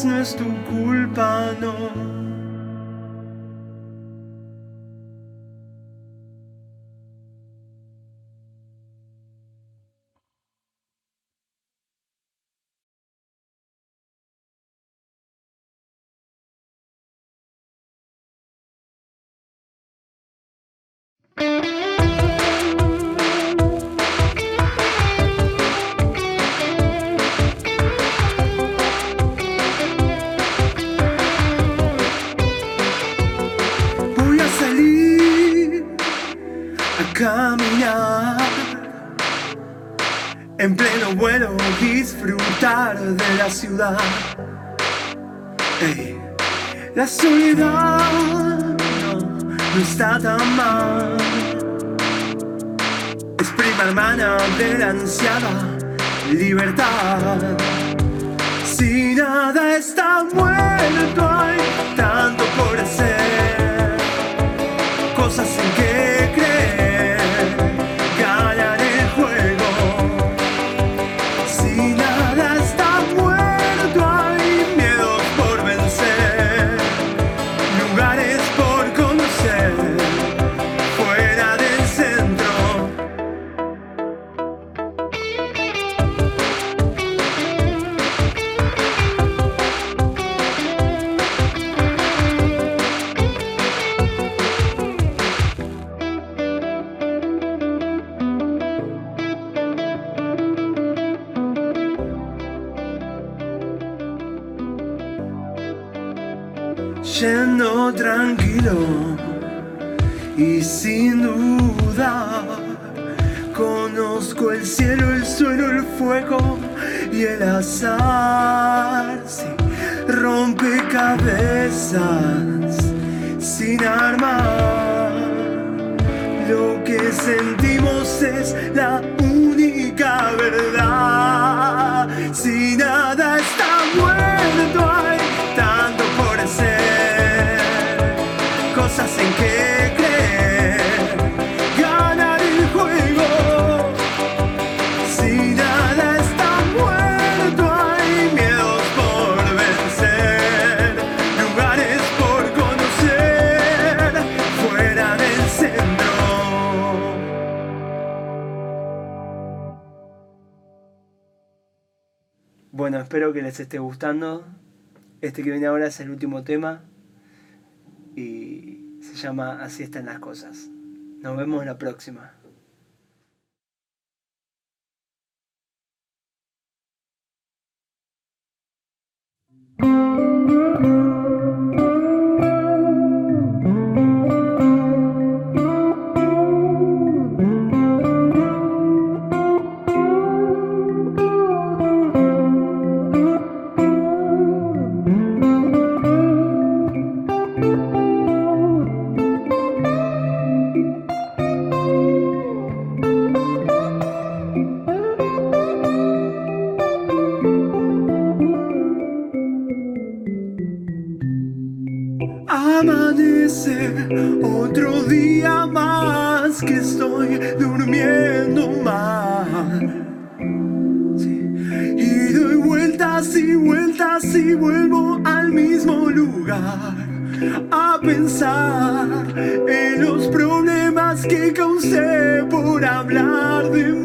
desentonas, no la ciudad. Ey, La soledad no, no está tan mal. Es prima hermana de la ansiada libertad. Si nada está muerto, hay tanto por hacer. cosas yendo tranquilo y sin dudar. Conozco el cielo, el suelo, el fuego y el azar. Sí, rompecabezas sin armar. Lo que sentimos es la única verdad. Si nada está espero que les esté gustando. Este que viene ahora es el último tema y se llama Así están las cosas. Nos vemos en la próxima. Que estoy durmiendo mal. Y doy vueltas y vueltas y vuelvo al mismo lugar a pensar en los problemas que causé por hablar de más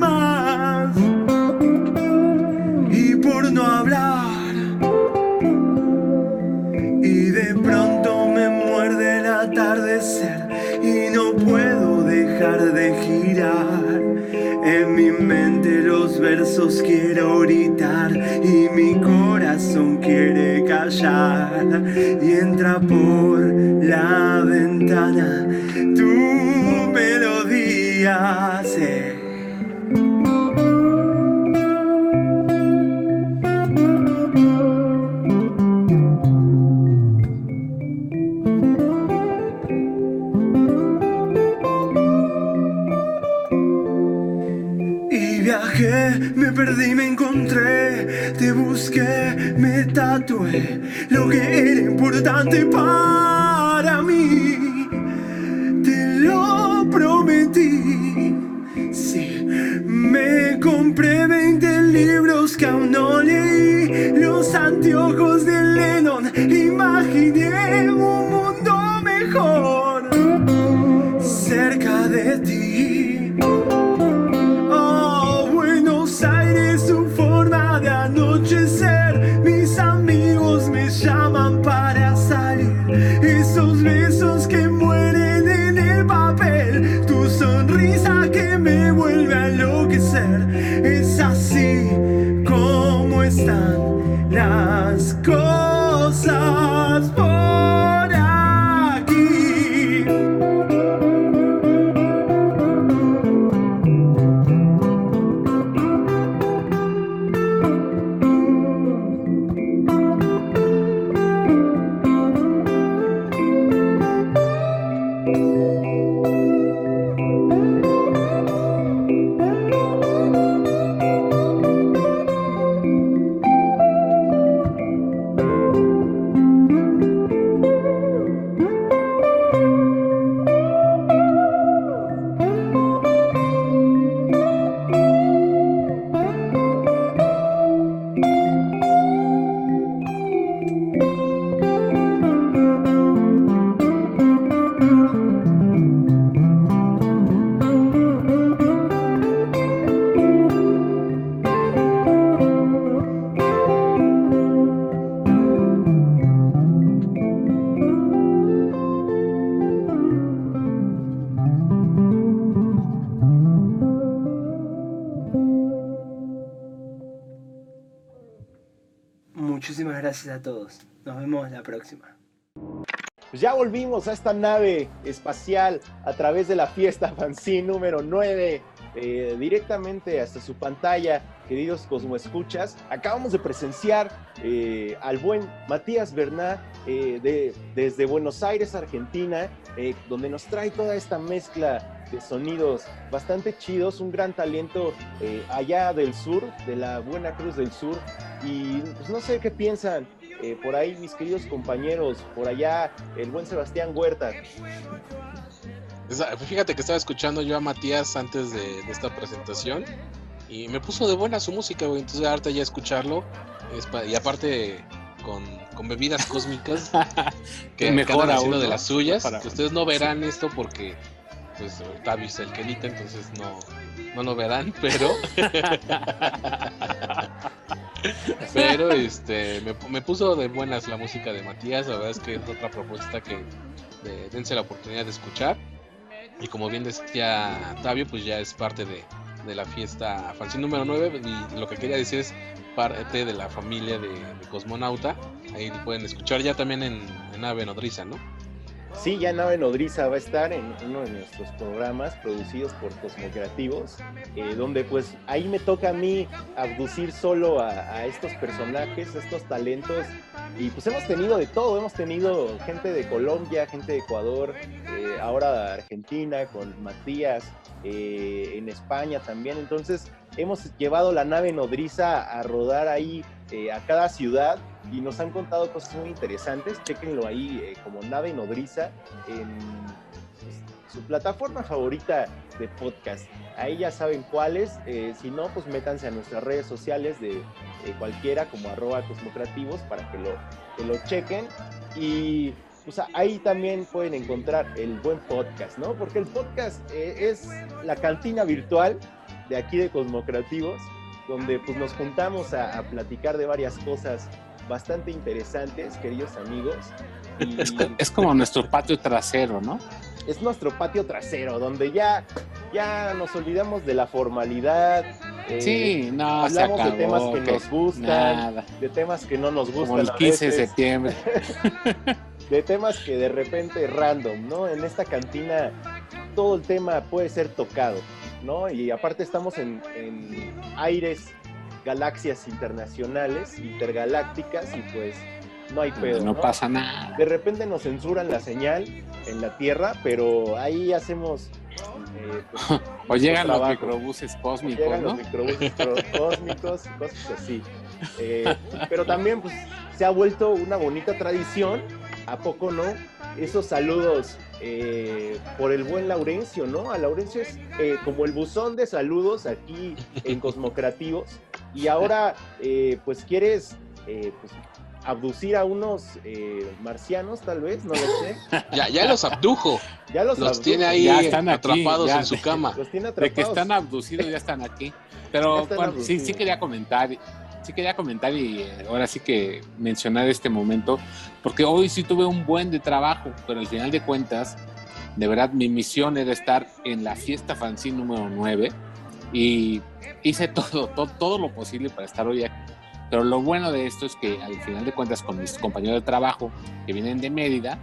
quiero gritar y mi corazón quiere callar. Y entra por la ventana tu melodía. A esta nave espacial a través de la fiesta fanzine número 9, eh, directamente hasta su pantalla, queridos Cosmo Escuchas. Acabamos de presenciar eh, al buen Matías Berná eh, de, desde Buenos Aires, Argentina, donde nos trae toda esta mezcla de sonidos bastante chidos, un gran talento allá del sur, de la Buena Cruz del Sur. Y pues no sé qué piensan eh, por ahí mis queridos compañeros, por allá el buen Sebastián Huerta. Fíjate que estaba escuchando yo a Matías antes de, de esta presentación y me puso de buena su música, güey. Entonces, ahorita ya escucharlo. es pa- y aparte, con, con bebidas cósmicas que, Mejor que haciendo de las suyas. Para- Ustedes no verán esto porque, pues, Octavio es el que edita, entonces no, no lo verán, pero. pero este me, puso de buenas la música de Matías, la verdad es que es otra propuesta que de- dense la oportunidad de escuchar. Y como bien decía Octavio, pues ya es parte de, de la fiesta fanzine número 9 y lo que quería decir es parte de la familia de, de Cosmonauta. Ahí pueden escuchar ya también en, en Ave Nodriza, ¿no? Sí, ya Nave Nodriza va a estar en uno de nuestros programas producidos por Cosmocreativos, eh, donde pues ahí me toca a mí abducir solo a, estos personajes, estos talentos, y pues hemos tenido de todo, hemos tenido gente de Colombia, gente de Ecuador, eh, ahora Argentina con Matías, eh, en España también, entonces hemos llevado la nave nodriza a rodar ahí eh, a cada ciudad y nos han contado cosas muy interesantes. Chequenlo ahí eh, como nave nodriza en pues, su plataforma favorita de podcast. Ahí ya saben cuáles. eh, si no, pues métanse a nuestras redes sociales de cualquiera como arroba cosmocreativos para que lo, que lo chequen. Y pues ahí también pueden encontrar el buen podcast, ¿no? Porque el podcast eh, es la cantina virtual de aquí de Cosmocreativos, donde pues nos juntamos a, a platicar de varias cosas bastante interesantes, queridos amigos. Y Es, es como nuestro patio trasero, ¿no? es nuestro patio trasero, donde ya, ya nos olvidamos de la formalidad. eh, sí, no, se hablamos acabó. de temas que que nos gustan, Nada. de temas que no nos gustan. Como el a 15 de septiembre. de temas que de repente random, ¿no? En esta cantina todo el tema puede ser tocado, ¿no? Y aparte estamos en, en aires, galaxias internacionales, intergalácticas y pues no hay pedo, no ¿no? pasa nada. De repente nos censuran la señal en la Tierra, pero ahí hacemos... eh, pues, O llegan los microbuses cósmicos, Llegan ¿no? los microbuses cro- cósmicos y cosas así. Eh, pero también pues, se ha vuelto una bonita tradición, ¿a poco no? Esos saludos eh, por el buen Laurencio, ¿no? A Laurencio es eh, como el buzón de saludos aquí en Cosmocreativos. Y ahora, eh, pues quieres eh, pues, abducir a unos eh, marcianos, tal vez, no lo sé. Ya, ya los abdujo. Ya los, Los abdujo. tiene ahí Ya están aquí, atrapados ya. en su cama. Los tiene De que atrapados. están abducidos ya están aquí. Pero están bueno, sí, sí quería comentar, sí quería comentar y eh, ahora sí que mencionar este momento, porque hoy sí tuve un buen de trabajo, pero al final de cuentas, de verdad mi misión era estar en la fiesta fanzine número 9 y hice todo, todo, todo lo posible para estar hoy aquí. Pero lo bueno de esto es que al final de cuentas con mis compañeros de trabajo que vienen de Mérida,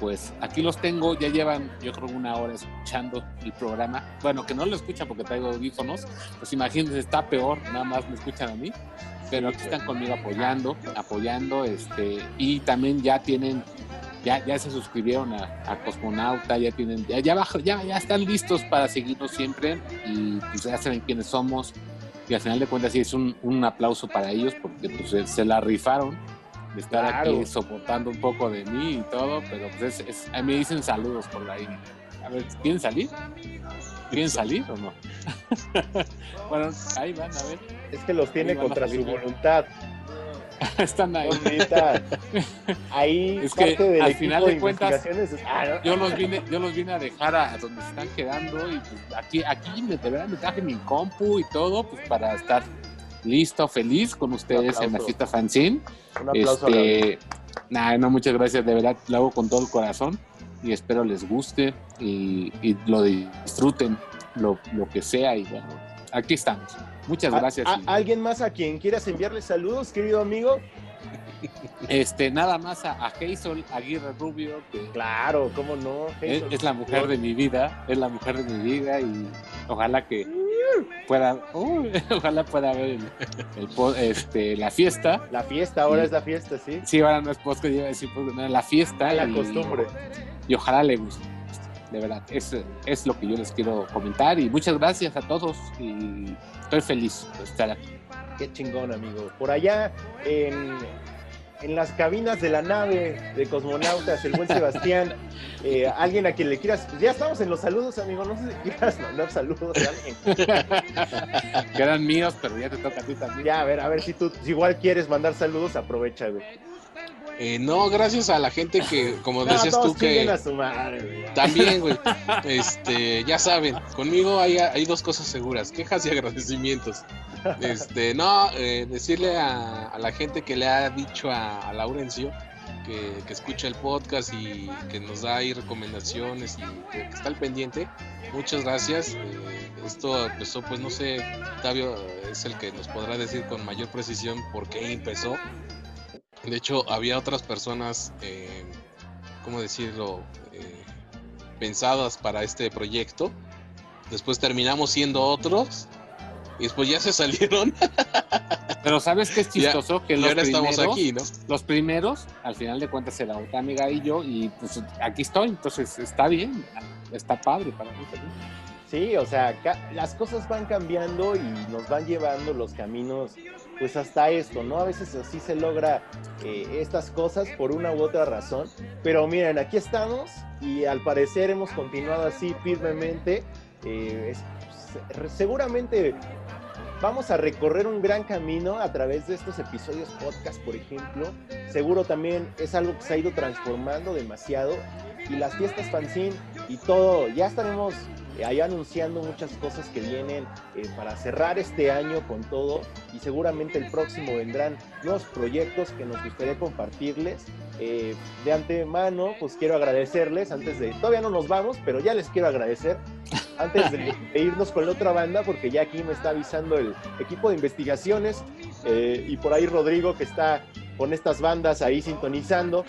pues aquí los tengo, ya llevan yo creo una hora escuchando el programa. Bueno, que no lo escuchan porque traigo audífonos, pues imagínense, está peor, nada más me escuchan a mí. Pero aquí están conmigo apoyando, apoyando, este, y también ya tienen, ya, ya se suscribieron a, a Cosmonauta, ya tienen, ya, ya, bajo- ya, ya están listos para seguirnos siempre y pues ya saben quiénes somos. Y al final de cuentas sí es un, un aplauso para ellos porque pues se, se la rifaron de estar Claro. aquí soportando un poco de mí y todo, pero pues es, es- a mí me dicen saludos por ahí. A ver, ¿quieren salir? ¿Quieren salir o no? bueno, ahí van, a ver. Es que los tiene contra su voluntad. Están ahí. Ahí Es que parte del al final de cuentas, es- ah, no. Yo los vine, yo los vine a dejar a, donde se están quedando y pues aquí, aquí me, de verdad me traje mi compu y todo, pues para estar listo, feliz con ustedes en la fiesta fanzine. Un aplauso Este, nah, no, muchas gracias, de verdad lo hago con todo el corazón y espero les guste y, y lo disfruten, lo, lo que sea y bueno, aquí estamos. Muchas ¿A- gracias. a- ¿Alguien más a quien quieras enviarle saludos, querido amigo? Este, nada más a, a Hazel Aguirre Rubio, que Claro, cómo no. es, la mujer de mi vida, es la mujer de mi vida y ojalá que pueda, ojalá pueda ver el, el este, la fiesta. La fiesta, ahora es la fiesta, sí. Sí, ahora no es post que iba a decir, pues, no, la fiesta. La y- costumbre. Y ojalá le guste. De verdad, es, es lo que yo les quiero comentar y muchas gracias a todos y estoy feliz de estar aquí. Qué chingón, amigo. Por allá, en, en las cabinas de la nave de cosmonautas, el buen Sebastián, eh, alguien a quien le quieras. pues ya estamos en los saludos, amigo. No sé si quieras mandar saludos a alguien. que eran míos, pero ya te toca a ti también. Ya, a ver, a ver si tú si igual quieres mandar saludos, aprovecha, güey. Eh, no, gracias a la gente que, como No, decías todos tú, que a su madre, también, güey, este, ya saben, conmigo hay, hay dos cosas seguras, quejas y agradecimientos. Este, no, eh, decirle a, a la gente que le ha dicho a, a Laurencio que, que escucha el podcast y que nos da ahí recomendaciones y que, que está al pendiente. Muchas gracias. Eh, esto empezó, pues no sé, Octavio es el que nos podrá decir con mayor precisión por qué empezó. De hecho, había otras personas, eh, ¿cómo decirlo?, Eh, pensadas para este proyecto. Después terminamos siendo otros. Y después ya se salieron. Pero ¿sabes qué es Ya, chistoso? que y los ahora estamos primeros- aquí, ¿no? Los primeros, al final de cuentas, era otra amiga y yo, y pues aquí estoy, entonces está bien, está padre para mí también. Sí, o sea, ca- las cosas van cambiando y nos van llevando los caminos, pues hasta esto, ¿no? A veces así se logra eh, estas cosas por una u otra razón. Pero miren, aquí estamos y al parecer hemos continuado así firmemente. Eh, es- se- seguramente vamos a recorrer un gran camino a través de estos episodios podcast, por ejemplo. Seguro también es algo que se ha ido transformando demasiado. Y las fiestas fanzine y todo, ya estaremos ahí anunciando muchas cosas que vienen eh, para cerrar este año con todo y seguramente el próximo vendrán nuevos proyectos que nos gustaría compartirles. Eh, de antemano, pues quiero agradecerles antes de, todavía no nos vamos, pero ya les quiero agradecer antes de, de irnos con la otra banda, porque ya aquí me está avisando el equipo de investigaciones eh, y por ahí Rodrigo que está con estas bandas ahí sintonizando.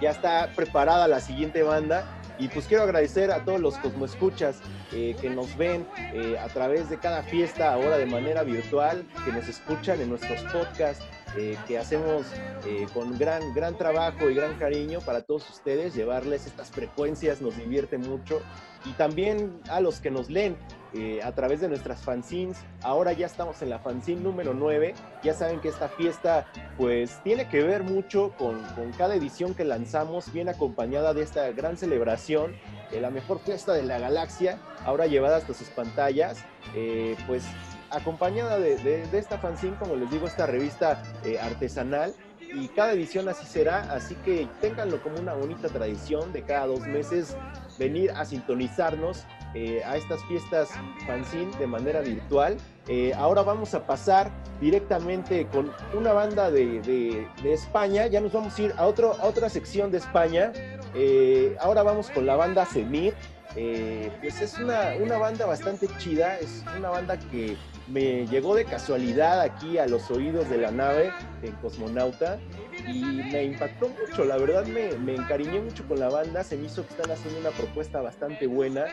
Ya está preparada la siguiente banda y pues quiero agradecer a todos los Cosmoescuchas eh, que nos ven eh, a través de cada fiesta ahora de manera virtual, que nos escuchan en nuestros podcasts, eh, que hacemos eh, con gran, gran trabajo y gran cariño para todos ustedes. Llevarles estas frecuencias nos divierte mucho. Y también a los que nos leen eh, a través de nuestras fanzines. Ahora ya estamos en la fanzine número 9. Ya saben que esta fiesta pues tiene que ver mucho con, con cada edición que lanzamos, bien acompañada de esta gran celebración, eh, la mejor fiesta de la galaxia, ahora llevada hasta sus pantallas, eh, pues acompañada de, de- de esta fanzine, como les digo, esta revista eh, artesanal. Y cada edición así será, así que ténganlo como una bonita tradición de cada dos meses venir a sintonizarnos eh, a estas fiestas fanzine de manera virtual. Eh, ahora vamos a pasar directamente con una banda de, de- de España. Ya nos vamos a ir a, otro, a otra sección de España. Eh, ahora vamos con la banda Semir. Eh, pues es una, una banda bastante chida. Es una banda que me llegó de casualidad aquí a los oídos de la nave en Cosmonauta y me impactó mucho, la verdad me, me encariñé mucho con la banda, se me hizo que están haciendo una propuesta bastante buena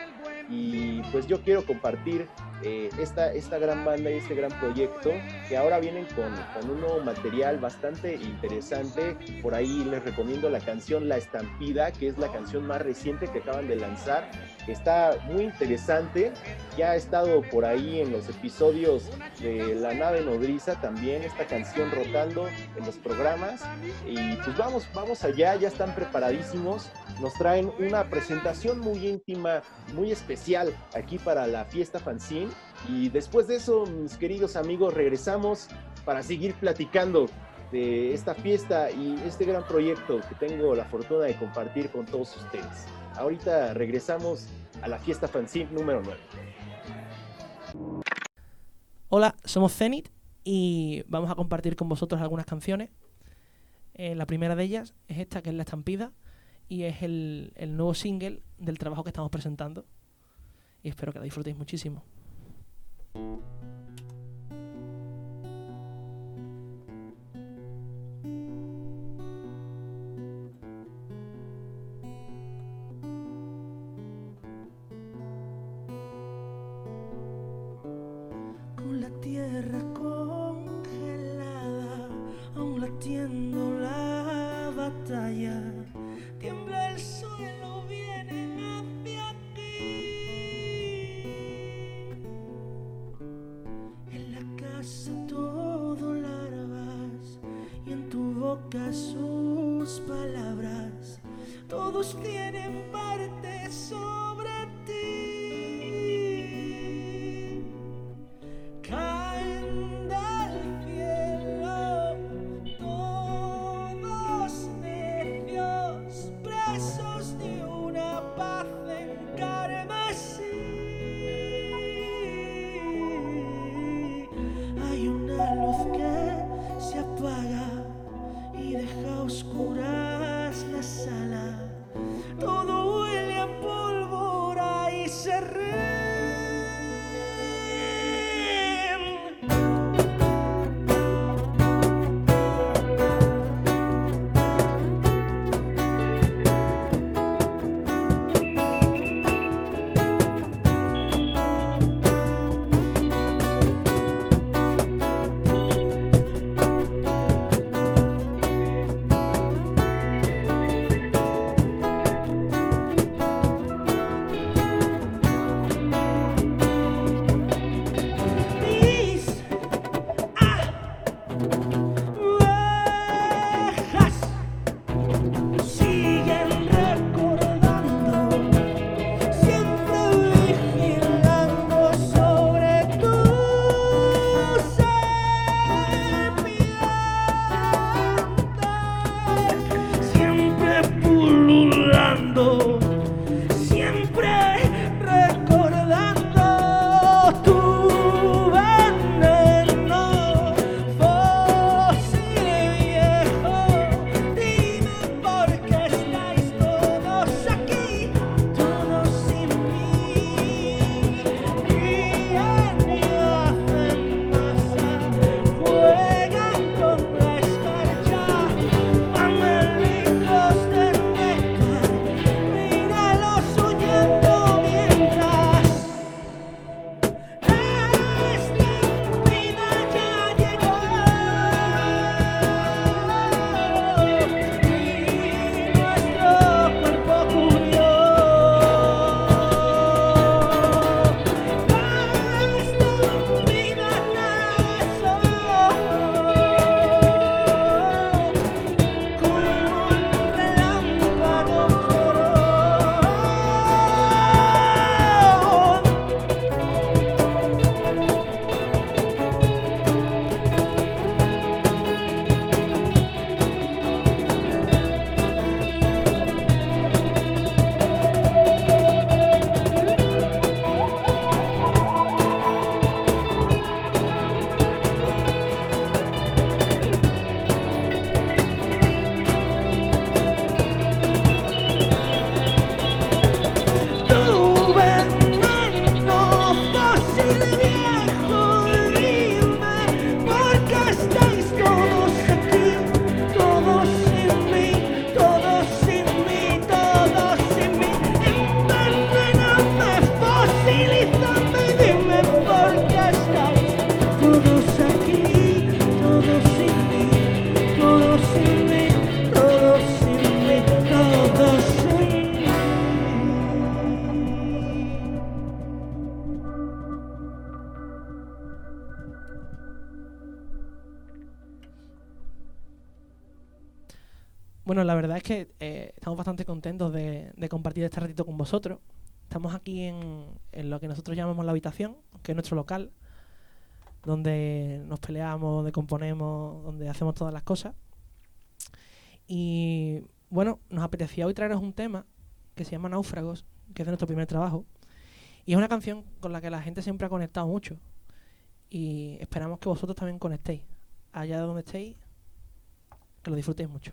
y pues yo quiero compartir eh, esta, esta gran banda y este gran proyecto que ahora vienen con, con un nuevo material bastante interesante. Por ahí les recomiendo la canción La Estampida, que es la canción más reciente que acaban de lanzar. Está muy interesante, ya ha estado por ahí en los episodios de La Nave Nodriza también, esta canción rotando en los programas. Y pues vamos, vamos allá, ya están preparadísimos. Nos traen una presentación muy íntima, muy especial aquí para la fiesta fanzine. Y después de eso, mis queridos amigos, regresamos para seguir platicando de esta fiesta y este gran proyecto que tengo la fortuna de compartir con todos ustedes. Ahorita regresamos a la fiesta fanzine número 9. Hola, somos Zenith y vamos a compartir con vosotros algunas canciones. Eh, la primera de ellas es esta, que es La Estampida, y es el, el nuevo single del trabajo que estamos presentando. Y espero que la disfrutéis muchísimo. La verdad es que eh, estamos bastante contentos de, de compartir este ratito con vosotros. Estamos aquí en, en lo que nosotros llamamos la habitación, que es nuestro local, donde nos peleamos, donde componemos, donde hacemos todas las cosas. Y bueno, nos apetecía hoy traeros un tema que se llama Náufragos, que es de nuestro primer trabajo. Y es una canción con la que la gente siempre ha conectado mucho. Y esperamos que vosotros también conectéis. Allá donde estéis, que lo disfrutéis mucho.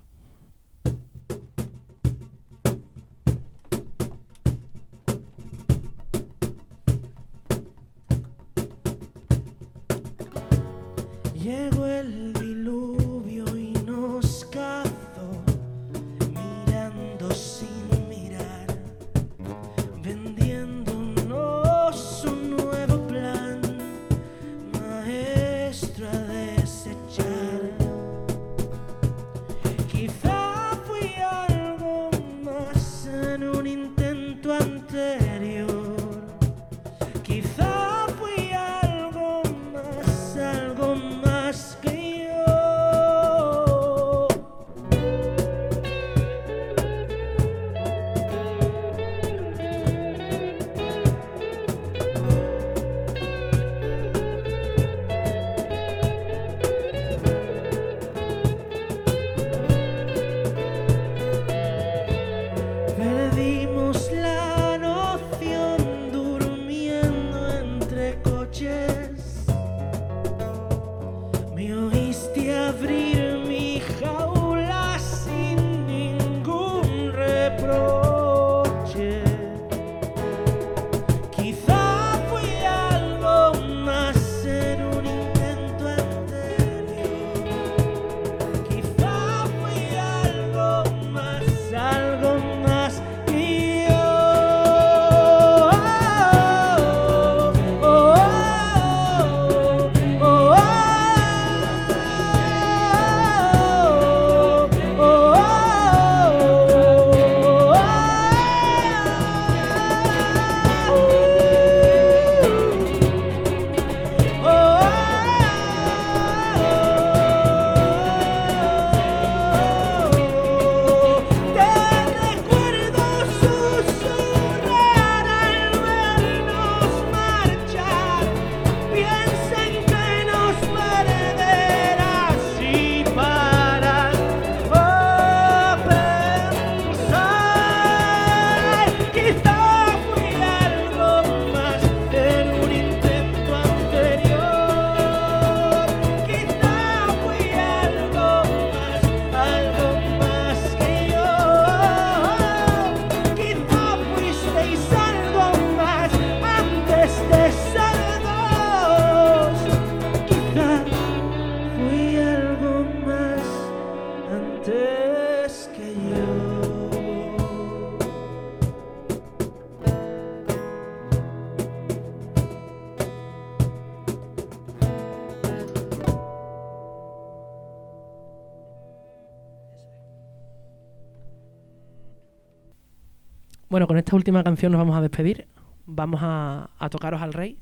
Con esta última canción nos vamos a despedir. Vamos a, tocaros al rey,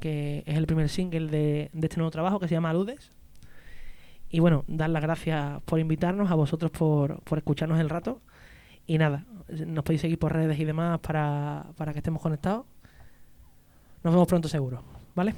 que es el primer single de, este nuevo trabajo que se llama Aludes. Y bueno, dar las gracias por invitarnos, a vosotros por, por escucharnos el rato. Y nada, nos podéis seguir por redes y demás para, para que estemos conectados. Nos vemos pronto seguro, ¿vale?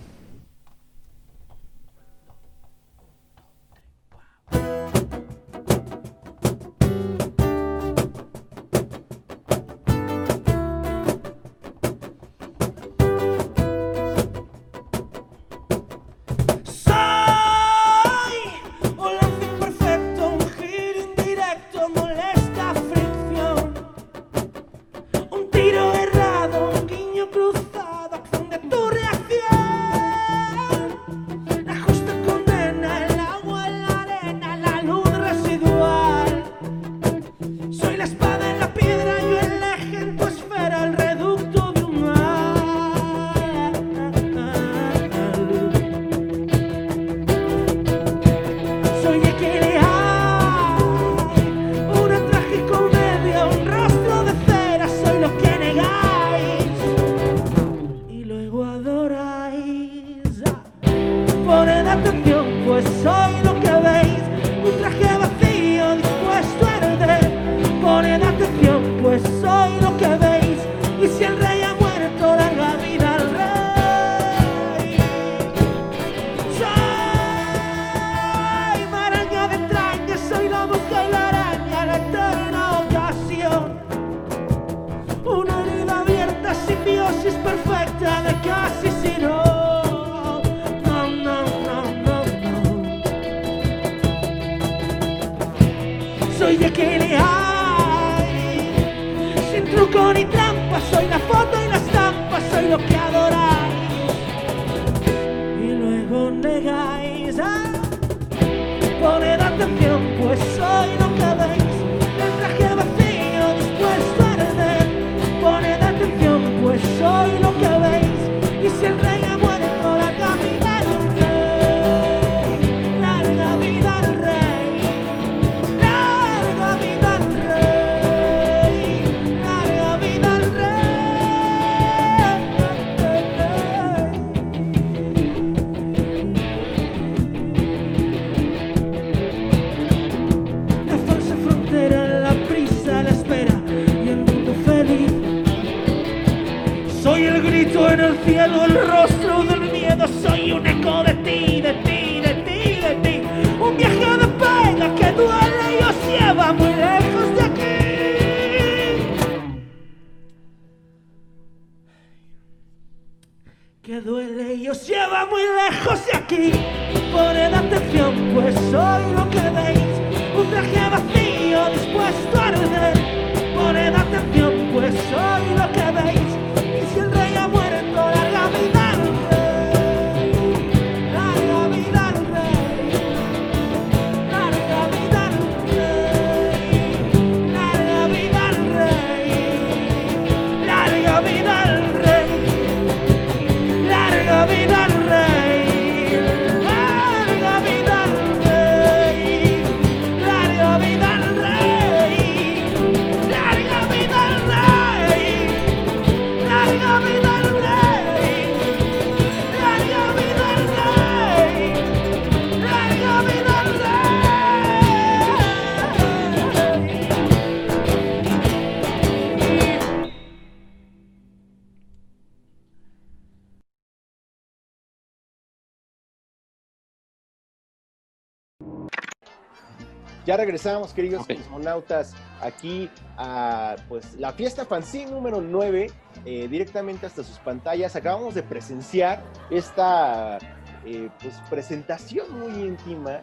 Regresamos, queridos cosmonautas, aquí a pues, la fiesta fanzine número 9, eh, directamente hasta sus pantallas. Acabamos de presenciar esta eh, pues, presentación muy íntima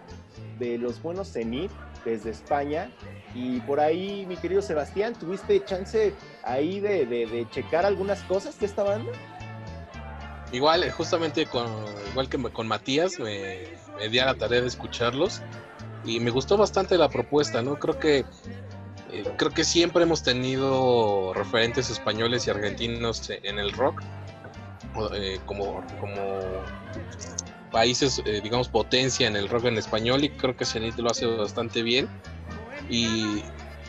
de los buenos Zenith desde España. Y por ahí, mi querido Sebastián, ¿tuviste chance ahí de, de- de checar algunas cosas de esta banda? Igual, eh, justamente con, igual que con Matías, me, me di a la tarea de escucharlos y me gustó bastante la propuesta, ¿no? Creo que eh, creo que siempre hemos tenido referentes españoles y argentinos e- en el rock eh, como, como países, eh, digamos, potencia en el rock en español y creo que Zenith lo hace bastante bien y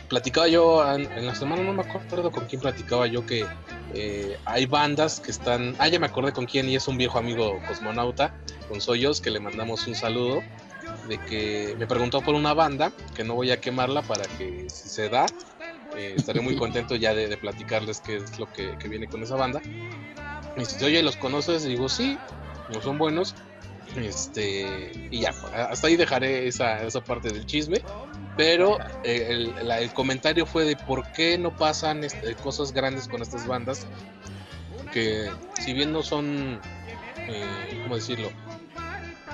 platicaba yo en, en la semana, no me acuerdo con quién platicaba yo que hay bandas que están. Ah, ya me acordé con quién, y es un viejo amigo cosmonauta, con Soyos, que le mandamos un saludo. De que me preguntó por una banda, que no voy a quemarla para que si se da, eh, estaré muy contento ya de, platicarles qué es lo que, que viene con esa banda. Me dice, oye, ¿los conoces? Y digo, sí, no son buenos. Este, y ya, hasta ahí dejaré esa, esa parte del chisme. Pero eh, el, el comentario fue de por qué no pasan este, cosas grandes con estas bandas. Que si bien no son, eh, ¿cómo decirlo?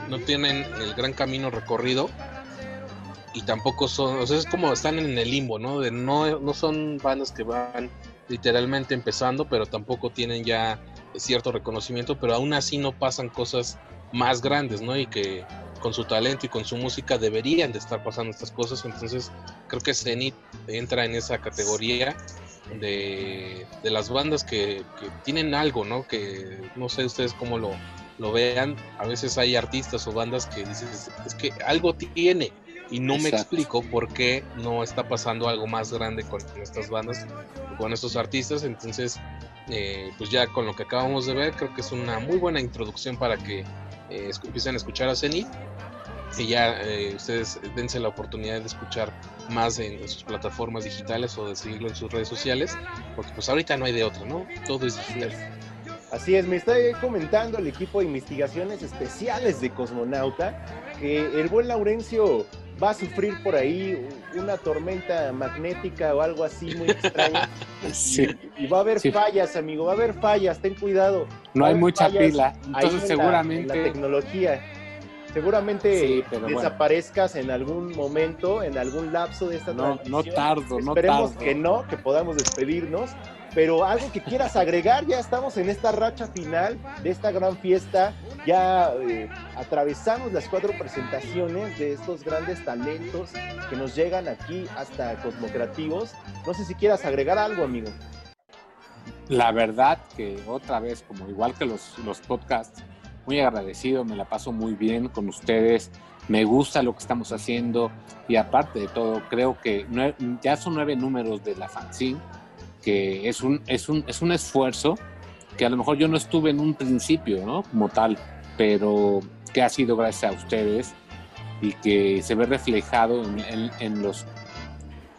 No tienen el gran camino recorrido. Y tampoco son, o sea, es como están en el limbo, ¿no? De no, no son bandas que van literalmente empezando, pero tampoco tienen ya cierto reconocimiento, pero aún así no pasan cosas más grandes, ¿no? Y que con su talento y con su música deberían de estar pasando estas cosas. Entonces, creo que Zenith entra en esa categoría de, de las bandas que, que tienen algo, ¿no? Que no sé ustedes cómo lo, lo vean. A veces hay artistas o bandas que dices, es que algo tiene. Y no me explico por qué no está pasando algo más grande con estas bandas, con estos artistas. Entonces, eh, pues ya con lo que acabamos de ver, creo que es una muy buena introducción para que eh, empiecen a escuchar a Zenith y ya eh, ustedes dense la oportunidad de escuchar más en, en sus plataformas digitales o de seguirlo en sus redes sociales, porque pues ahorita no hay de otra, ¿no? Todo es digital. Así es, me está comentando el equipo de investigaciones especiales de Cosmonauta que el buen Laurencio va a sufrir por ahí una tormenta magnética o algo así muy extraño. Sí. Y va a haber Sí. fallas, amigo, va a haber fallas, ten cuidado. No hay mucha pila, entonces en la- seguramente- en la tecnología. Seguramente Sí, pero bueno. desaparezcas en algún momento, en algún lapso de esta No, no tardo, no Esperemos tardo. que no, que podamos despedirnos. Pero algo que quieras agregar, ya estamos en esta racha final de esta gran fiesta. Ya eh, atravesamos las cuatro presentaciones de estos grandes talentos que nos llegan aquí hasta Cosmocreativos. No sé si quieras agregar algo, amigo. La verdad que otra vez, como igual que los, los podcasts, muy agradecido, me la paso muy bien con ustedes, me gusta lo que estamos haciendo y aparte de todo, creo que ya son nueve números de la fanzine, que es un, es, un, es un esfuerzo que a lo mejor yo no estuve en un principio, ¿no? Como tal, pero que ha sido gracias a ustedes y que se ve reflejado en, en- en los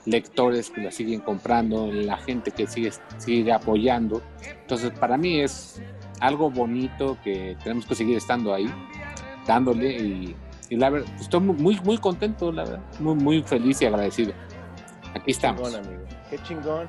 lectores que la siguen comprando, la gente que sigue, sigue apoyando. Entonces, para mí es algo bonito que tenemos que seguir estando ahí, dándole y, y la verdad, estoy muy, muy, contento, la verdad, muy, muy feliz y agradecido. Aquí estamos. Chingón, amigo. Qué chingón.